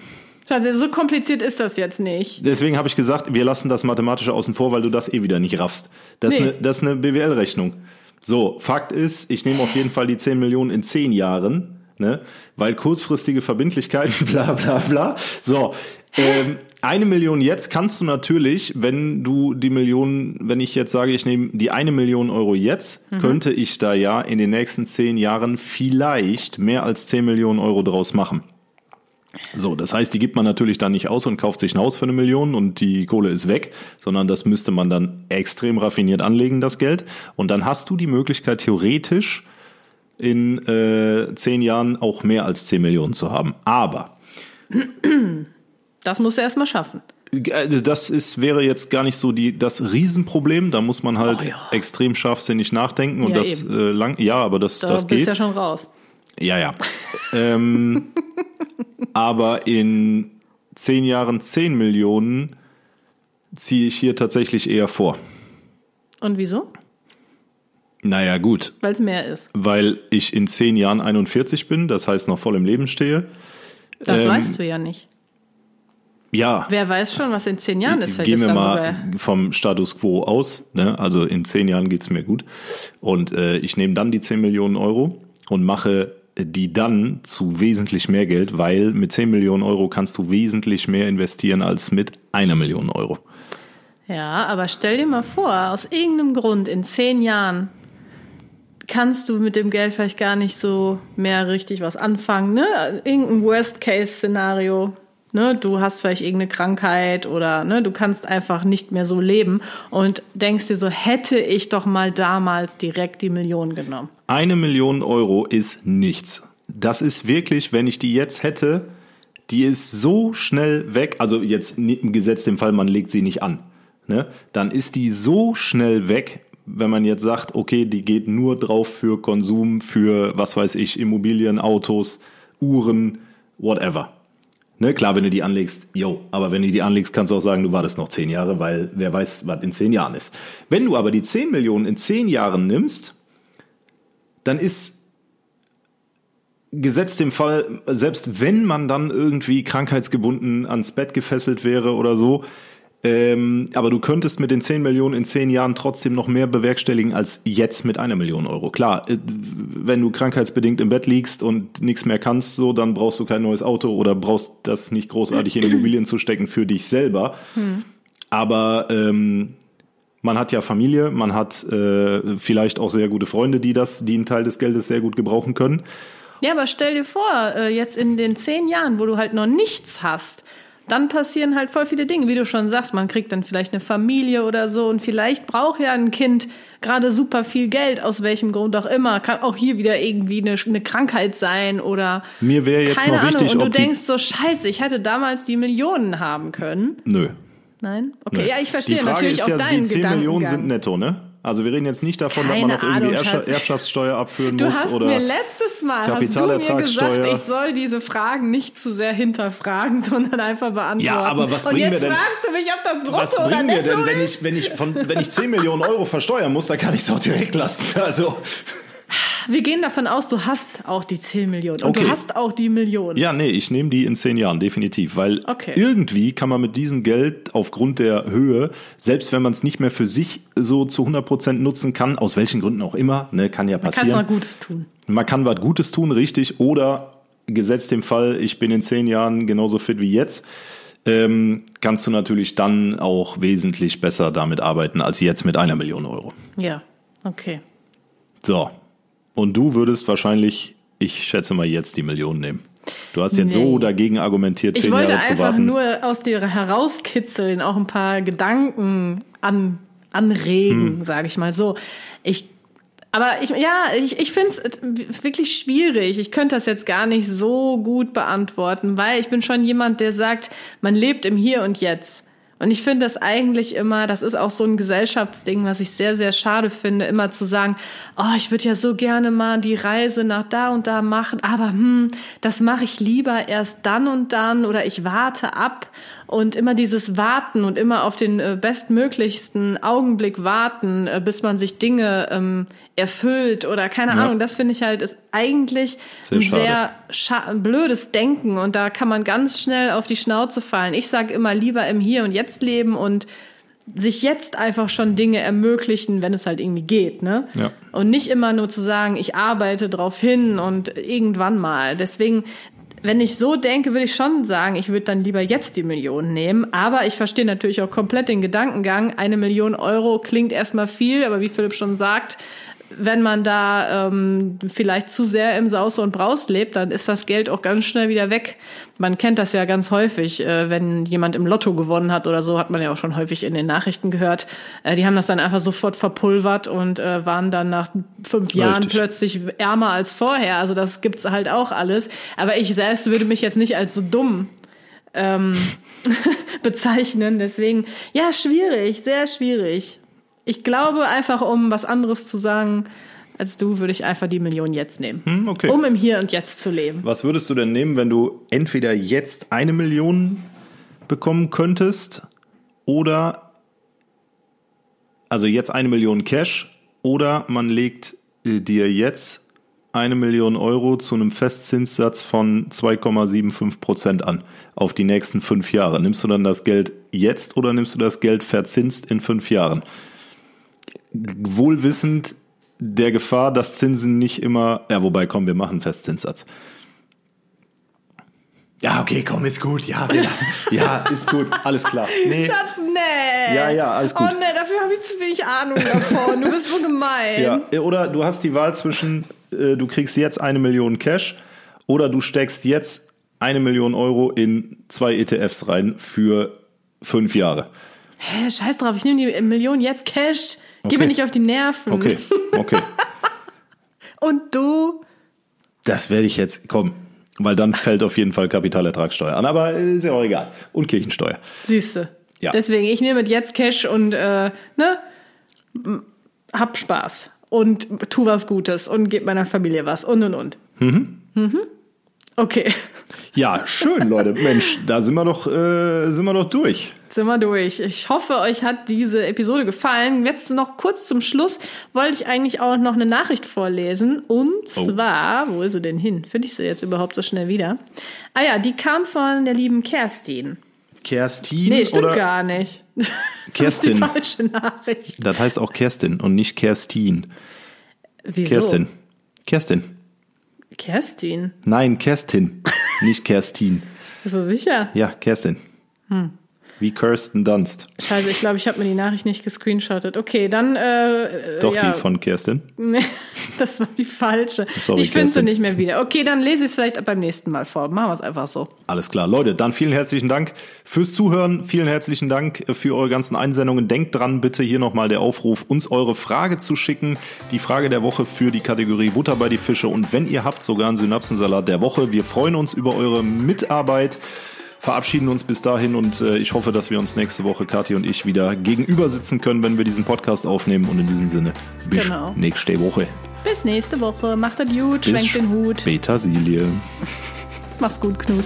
Also so kompliziert ist das jetzt nicht. Deswegen habe ich gesagt, wir lassen das Mathematische außen vor, weil du das eh wieder nicht raffst. Das ist Nee. eine, das ist eine BWL-Rechnung. So, Fakt ist, ich nehme auf jeden Fall die 10 Millionen in 10 Jahren, ne? weil kurzfristige Verbindlichkeiten, <laughs> bla bla bla. So, ähm, eine Million jetzt kannst du natürlich, wenn du die Million, wenn ich jetzt sage, ich nehme die eine Million Euro jetzt, könnte ich da ja in den nächsten 10 Jahren vielleicht mehr als 10 Millionen Euro draus machen. So, das heißt, die gibt man natürlich dann nicht aus und kauft sich ein Haus für eine Million und die Kohle ist weg, sondern das müsste man dann extrem raffiniert anlegen, das Geld. Und dann hast du die Möglichkeit, theoretisch in äh, zehn Jahren auch mehr als 10 Millionen zu haben. Aber Das musst du erst mal schaffen. äh, das ist, wäre jetzt gar nicht so die, das Riesenproblem. Da muss man halt Oh ja. extrem scharfsinnig nachdenken und Ja, das äh, lang, ja, aber das, Da das bist geht. ja schon raus. Ja, ja. ähm, <laughs> aber in zehn Jahren 10 Millionen ziehe ich hier tatsächlich eher vor. Und wieso? Naja, gut, Weil es mehr ist. weil ich in zehn Jahren 41 bin, das heißt noch voll im Leben stehe. Das Ähm, weißt du ja nicht. Ja, Wer weiß schon, was in zehn Jahren ist? Vielleicht gehen ist wir dann mal sogar. vom Status quo aus. Ne? Also in zehn Jahren geht's mir gut. Und äh, ich nehme dann die 10 Millionen Euro und mache die dann zu wesentlich mehr Geld, weil mit 10 Millionen Euro kannst du wesentlich mehr investieren als mit einer Million Euro. Ja, aber stell dir mal vor, aus irgendeinem Grund in zehn Jahren kannst du mit dem Geld vielleicht gar nicht so mehr richtig was anfangen. Ne? Irgendein Worst-Case-Szenario. Ne? Du hast vielleicht irgendeine Krankheit oder ne? du kannst einfach nicht mehr so leben und denkst dir so, hätte ich doch mal damals direkt die Million genommen. Eine Million Euro ist nichts. Das ist wirklich, wenn ich die jetzt hätte, die ist so schnell weg, also jetzt ni- gesetzt im Fall, man legt sie nicht an, ne? dann ist die so schnell weg, wenn man jetzt sagt, okay, die geht nur drauf für Konsum, für, was weiß ich, Immobilien, Autos, Uhren, whatever. Ne, klar, wenn du die anlegst, yo, aber wenn du die anlegst, kannst du auch sagen, du wartest noch zehn Jahre, weil wer weiß, was in zehn Jahren ist. Wenn du aber die 10 Millionen in zehn Jahren nimmst, dann ist gesetzt im Fall, selbst wenn man dann irgendwie krankheitsgebunden ans Bett gefesselt wäre oder so, ähm, aber du könntest mit den 10 Millionen in 10 Jahren trotzdem noch mehr bewerkstelligen als jetzt mit einer Million Euro. Klar, äh, wenn du krankheitsbedingt im Bett liegst und nichts mehr kannst, so, dann brauchst du kein neues Auto oder brauchst das nicht großartig in Immobilien zu stecken für dich selber. Aber ähm, man hat ja Familie, man hat äh, vielleicht auch sehr gute Freunde, die das, die einen Teil des Geldes sehr gut gebrauchen können. Ja, aber stell dir vor, äh, jetzt in den zehn Jahren, wo du halt noch nichts hast, dann passieren halt voll viele Dinge, wie du schon sagst. Man kriegt dann vielleicht eine Familie oder so und vielleicht braucht ja ein Kind gerade super viel Geld, aus welchem Grund auch immer. Kann auch hier wieder irgendwie eine, eine Krankheit sein oder Mir wäre jetzt keine noch Ahnung. wichtig, und du denkst so, scheiße, ich hätte damals die Millionen haben können. Nö. Nein? Okay, nö. ja, ich verstehe die Frage natürlich ist auch ja, deinen die 10 Gedankengang. Millionen sind netto, ne? Also wir reden jetzt nicht davon, dass Keine man noch irgendwie Ahnung, Erscha Schatz. Erbschaftssteuer abführen Du muss hast oder mir letztes Mal hast du mir Kapitalertragssteuer. gesagt, ich soll diese Fragen nicht zu sehr hinterfragen, <laughs> sondern einfach beantworten. Ja, aber was Und bringen wir jetzt denn- fragst du mich, ob das Brutto was oder bringen wir Netto denn, wenn ich, wenn ich von, wenn ich 10 Millionen Euro versteuern muss, dann kann ich es auch direkt lassen. Also Wir gehen davon aus, du hast auch die 10 Millionen. Und Okay. du hast auch die Millionen. Ja, nee, ich nehme die in zehn Jahren, definitiv. Weil Okay. irgendwie kann man mit diesem Geld aufgrund der Höhe, selbst wenn man es nicht mehr für sich so zu 100% nutzen kann, aus welchen Gründen auch immer, ne, kann ja passieren. noch Gutes tun. Man kann was Gutes tun, richtig, oder gesetzt dem Fall, ich bin in zehn Jahren genauso fit wie jetzt, ähm, kannst du natürlich dann auch wesentlich besser damit arbeiten als jetzt mit einer Million Euro. Ja, okay. So. Und du würdest wahrscheinlich, ich schätze mal, jetzt die Million nehmen. Du hast jetzt Nee. so dagegen argumentiert, Ich zehn wollte Jahre zu einfach warten. nur aus dir herauskitzeln, auch ein paar Gedanken an, anregen, Hm. sage ich mal so. Ich, aber ich, ja, ich, ich finde es wirklich schwierig. Ich könnte das jetzt gar nicht so gut beantworten, weil ich bin schon jemand, der sagt, man lebt im Hier und Jetzt. Und ich finde das eigentlich immer, das ist auch so ein Gesellschaftsding, was ich sehr, sehr schade finde, immer zu sagen, oh, ich würde ja so gerne mal die Reise nach da und da machen, aber hm, das mache ich lieber erst dann und dann oder ich warte ab und immer dieses Warten und immer auf den äh, bestmöglichsten Augenblick warten, äh, bis man sich Dinge ähm, erfüllt oder keine Ja. Ahnung, das finde ich halt ist eigentlich Sehr ein schade. sehr blödes Denken und da kann man ganz schnell auf die Schnauze fallen. Ich sage immer lieber im Hier und Jetzt leben und sich jetzt einfach schon Dinge ermöglichen, wenn es halt irgendwie geht, ne? Ja. Und nicht immer nur zu sagen, ich arbeite drauf hin und irgendwann mal. Deswegen, wenn ich so denke, würde ich schon sagen, ich würde dann lieber jetzt die Million nehmen. Aber ich verstehe natürlich auch komplett den Gedankengang. Eine Million Euro klingt erstmal viel, aber wie Philipp schon sagt, wenn man da ähm, vielleicht zu sehr im Saus und Braus lebt, dann ist das Geld auch ganz schnell wieder weg. Man kennt das ja ganz häufig, äh, wenn jemand im Lotto gewonnen hat oder so, hat man ja auch schon häufig in den Nachrichten gehört. Äh, die haben das dann einfach sofort verpulvert und äh, waren dann nach fünf Jahren Richtig. plötzlich ärmer als vorher. Also das gibt's halt auch alles. Aber ich selbst würde mich jetzt nicht als so dumm ähm, <laughs> bezeichnen. Deswegen, ja, schwierig, sehr schwierig. Ich glaube einfach, um was anderes zu sagen als du, würde ich einfach die Million jetzt nehmen. Hm, okay. Um im Hier und Jetzt zu leben. Was würdest du denn nehmen, wenn du entweder jetzt eine Million bekommen könntest oder also jetzt eine Million Cash oder man legt äh, dir jetzt eine Million Euro zu einem Festzinssatz von 2,75 Prozent an auf die nächsten fünf Jahre. Nimmst du dann das Geld jetzt oder nimmst du das Geld verzinst in fünf Jahren? Wohlwissend der Gefahr, dass Zinsen nicht immer, ja, wobei, komm, wir machen einen Festzinssatz. Ja, okay, komm, ist gut. Ja, ja, ja, ist gut. Alles klar. Nee. Schatz, nee. Ja, ja, alles gut. Oh nee, dafür habe ich zu wenig Ahnung davon. Du bist so gemein. Ja, oder du hast die Wahl zwischen, äh, du kriegst jetzt eine Million Cash oder du steckst jetzt eine Million Euro in zwei ETFs rein für fünf Jahre. Hä, scheiß drauf, ich nehme die Million jetzt Cash. Geh Okay. mir nicht auf die Nerven. Okay, okay. <laughs> Und du? Das werde ich jetzt, komm, weil dann fällt auf jeden Fall Kapitalertragssteuer an, aber ist ja auch egal. Und Kirchensteuer. Siehste. Ja. Deswegen, ich nehme jetzt Cash und äh, ne, hab Spaß und tu was Gutes und geb meiner Familie was und und und. Mhm. Okay, Ja, schön, Leute. <laughs> Mensch, da sind wir doch, äh, sind wir doch durch. sind wir durch. Ich hoffe, euch hat diese Episode gefallen. Jetzt noch kurz zum Schluss wollte ich eigentlich auch noch eine Nachricht vorlesen. Und zwar, wo ist sie denn hin? Finde ich sie jetzt überhaupt so schnell wieder? Ah ja, die kam von der lieben Kerstin. Kerstin Nee, stimmt oder gar nicht. Kerstin. <laughs> Das ist die falsche Nachricht. Das heißt auch Kerstin und nicht Kerstin. Wieso? Kerstin. Kerstin. Kerstin. Nein, Kerstin. nicht Kerstin. <laughs> Bist du sicher? Ja, Kerstin. Hm. Wie Kirsten Dunst. Scheiße, ich glaube, ich habe mir die Nachricht nicht gescreenshottet. Okay, dann äh, Doch ja. die von Kerstin. Nee, <laughs> das war die falsche. Sorry, ich finde sie nicht mehr wieder. Okay, dann lese ich es vielleicht beim nächsten Mal vor. Machen wir es einfach so. Alles klar, Leute, dann vielen herzlichen Dank fürs Zuhören. Vielen herzlichen Dank für eure ganzen Einsendungen. Denkt dran, bitte hier nochmal der Aufruf, uns eure Frage zu schicken. Die Frage der Woche für die Kategorie Butter bei die Fische. Und wenn ihr habt, sogar einen Synapsensalat der Woche. Wir freuen uns über eure Mitarbeit. Verabschieden uns bis dahin und äh, ich hoffe, dass wir uns nächste Woche, Kathi und ich, wieder gegenüber sitzen können, wenn wir diesen Podcast aufnehmen. Und in diesem Sinne, bis Genau. nächste Woche. Bis nächste Woche. Macht das gut, schwenkt den Hut. Petersilie. Mach's gut, Knut.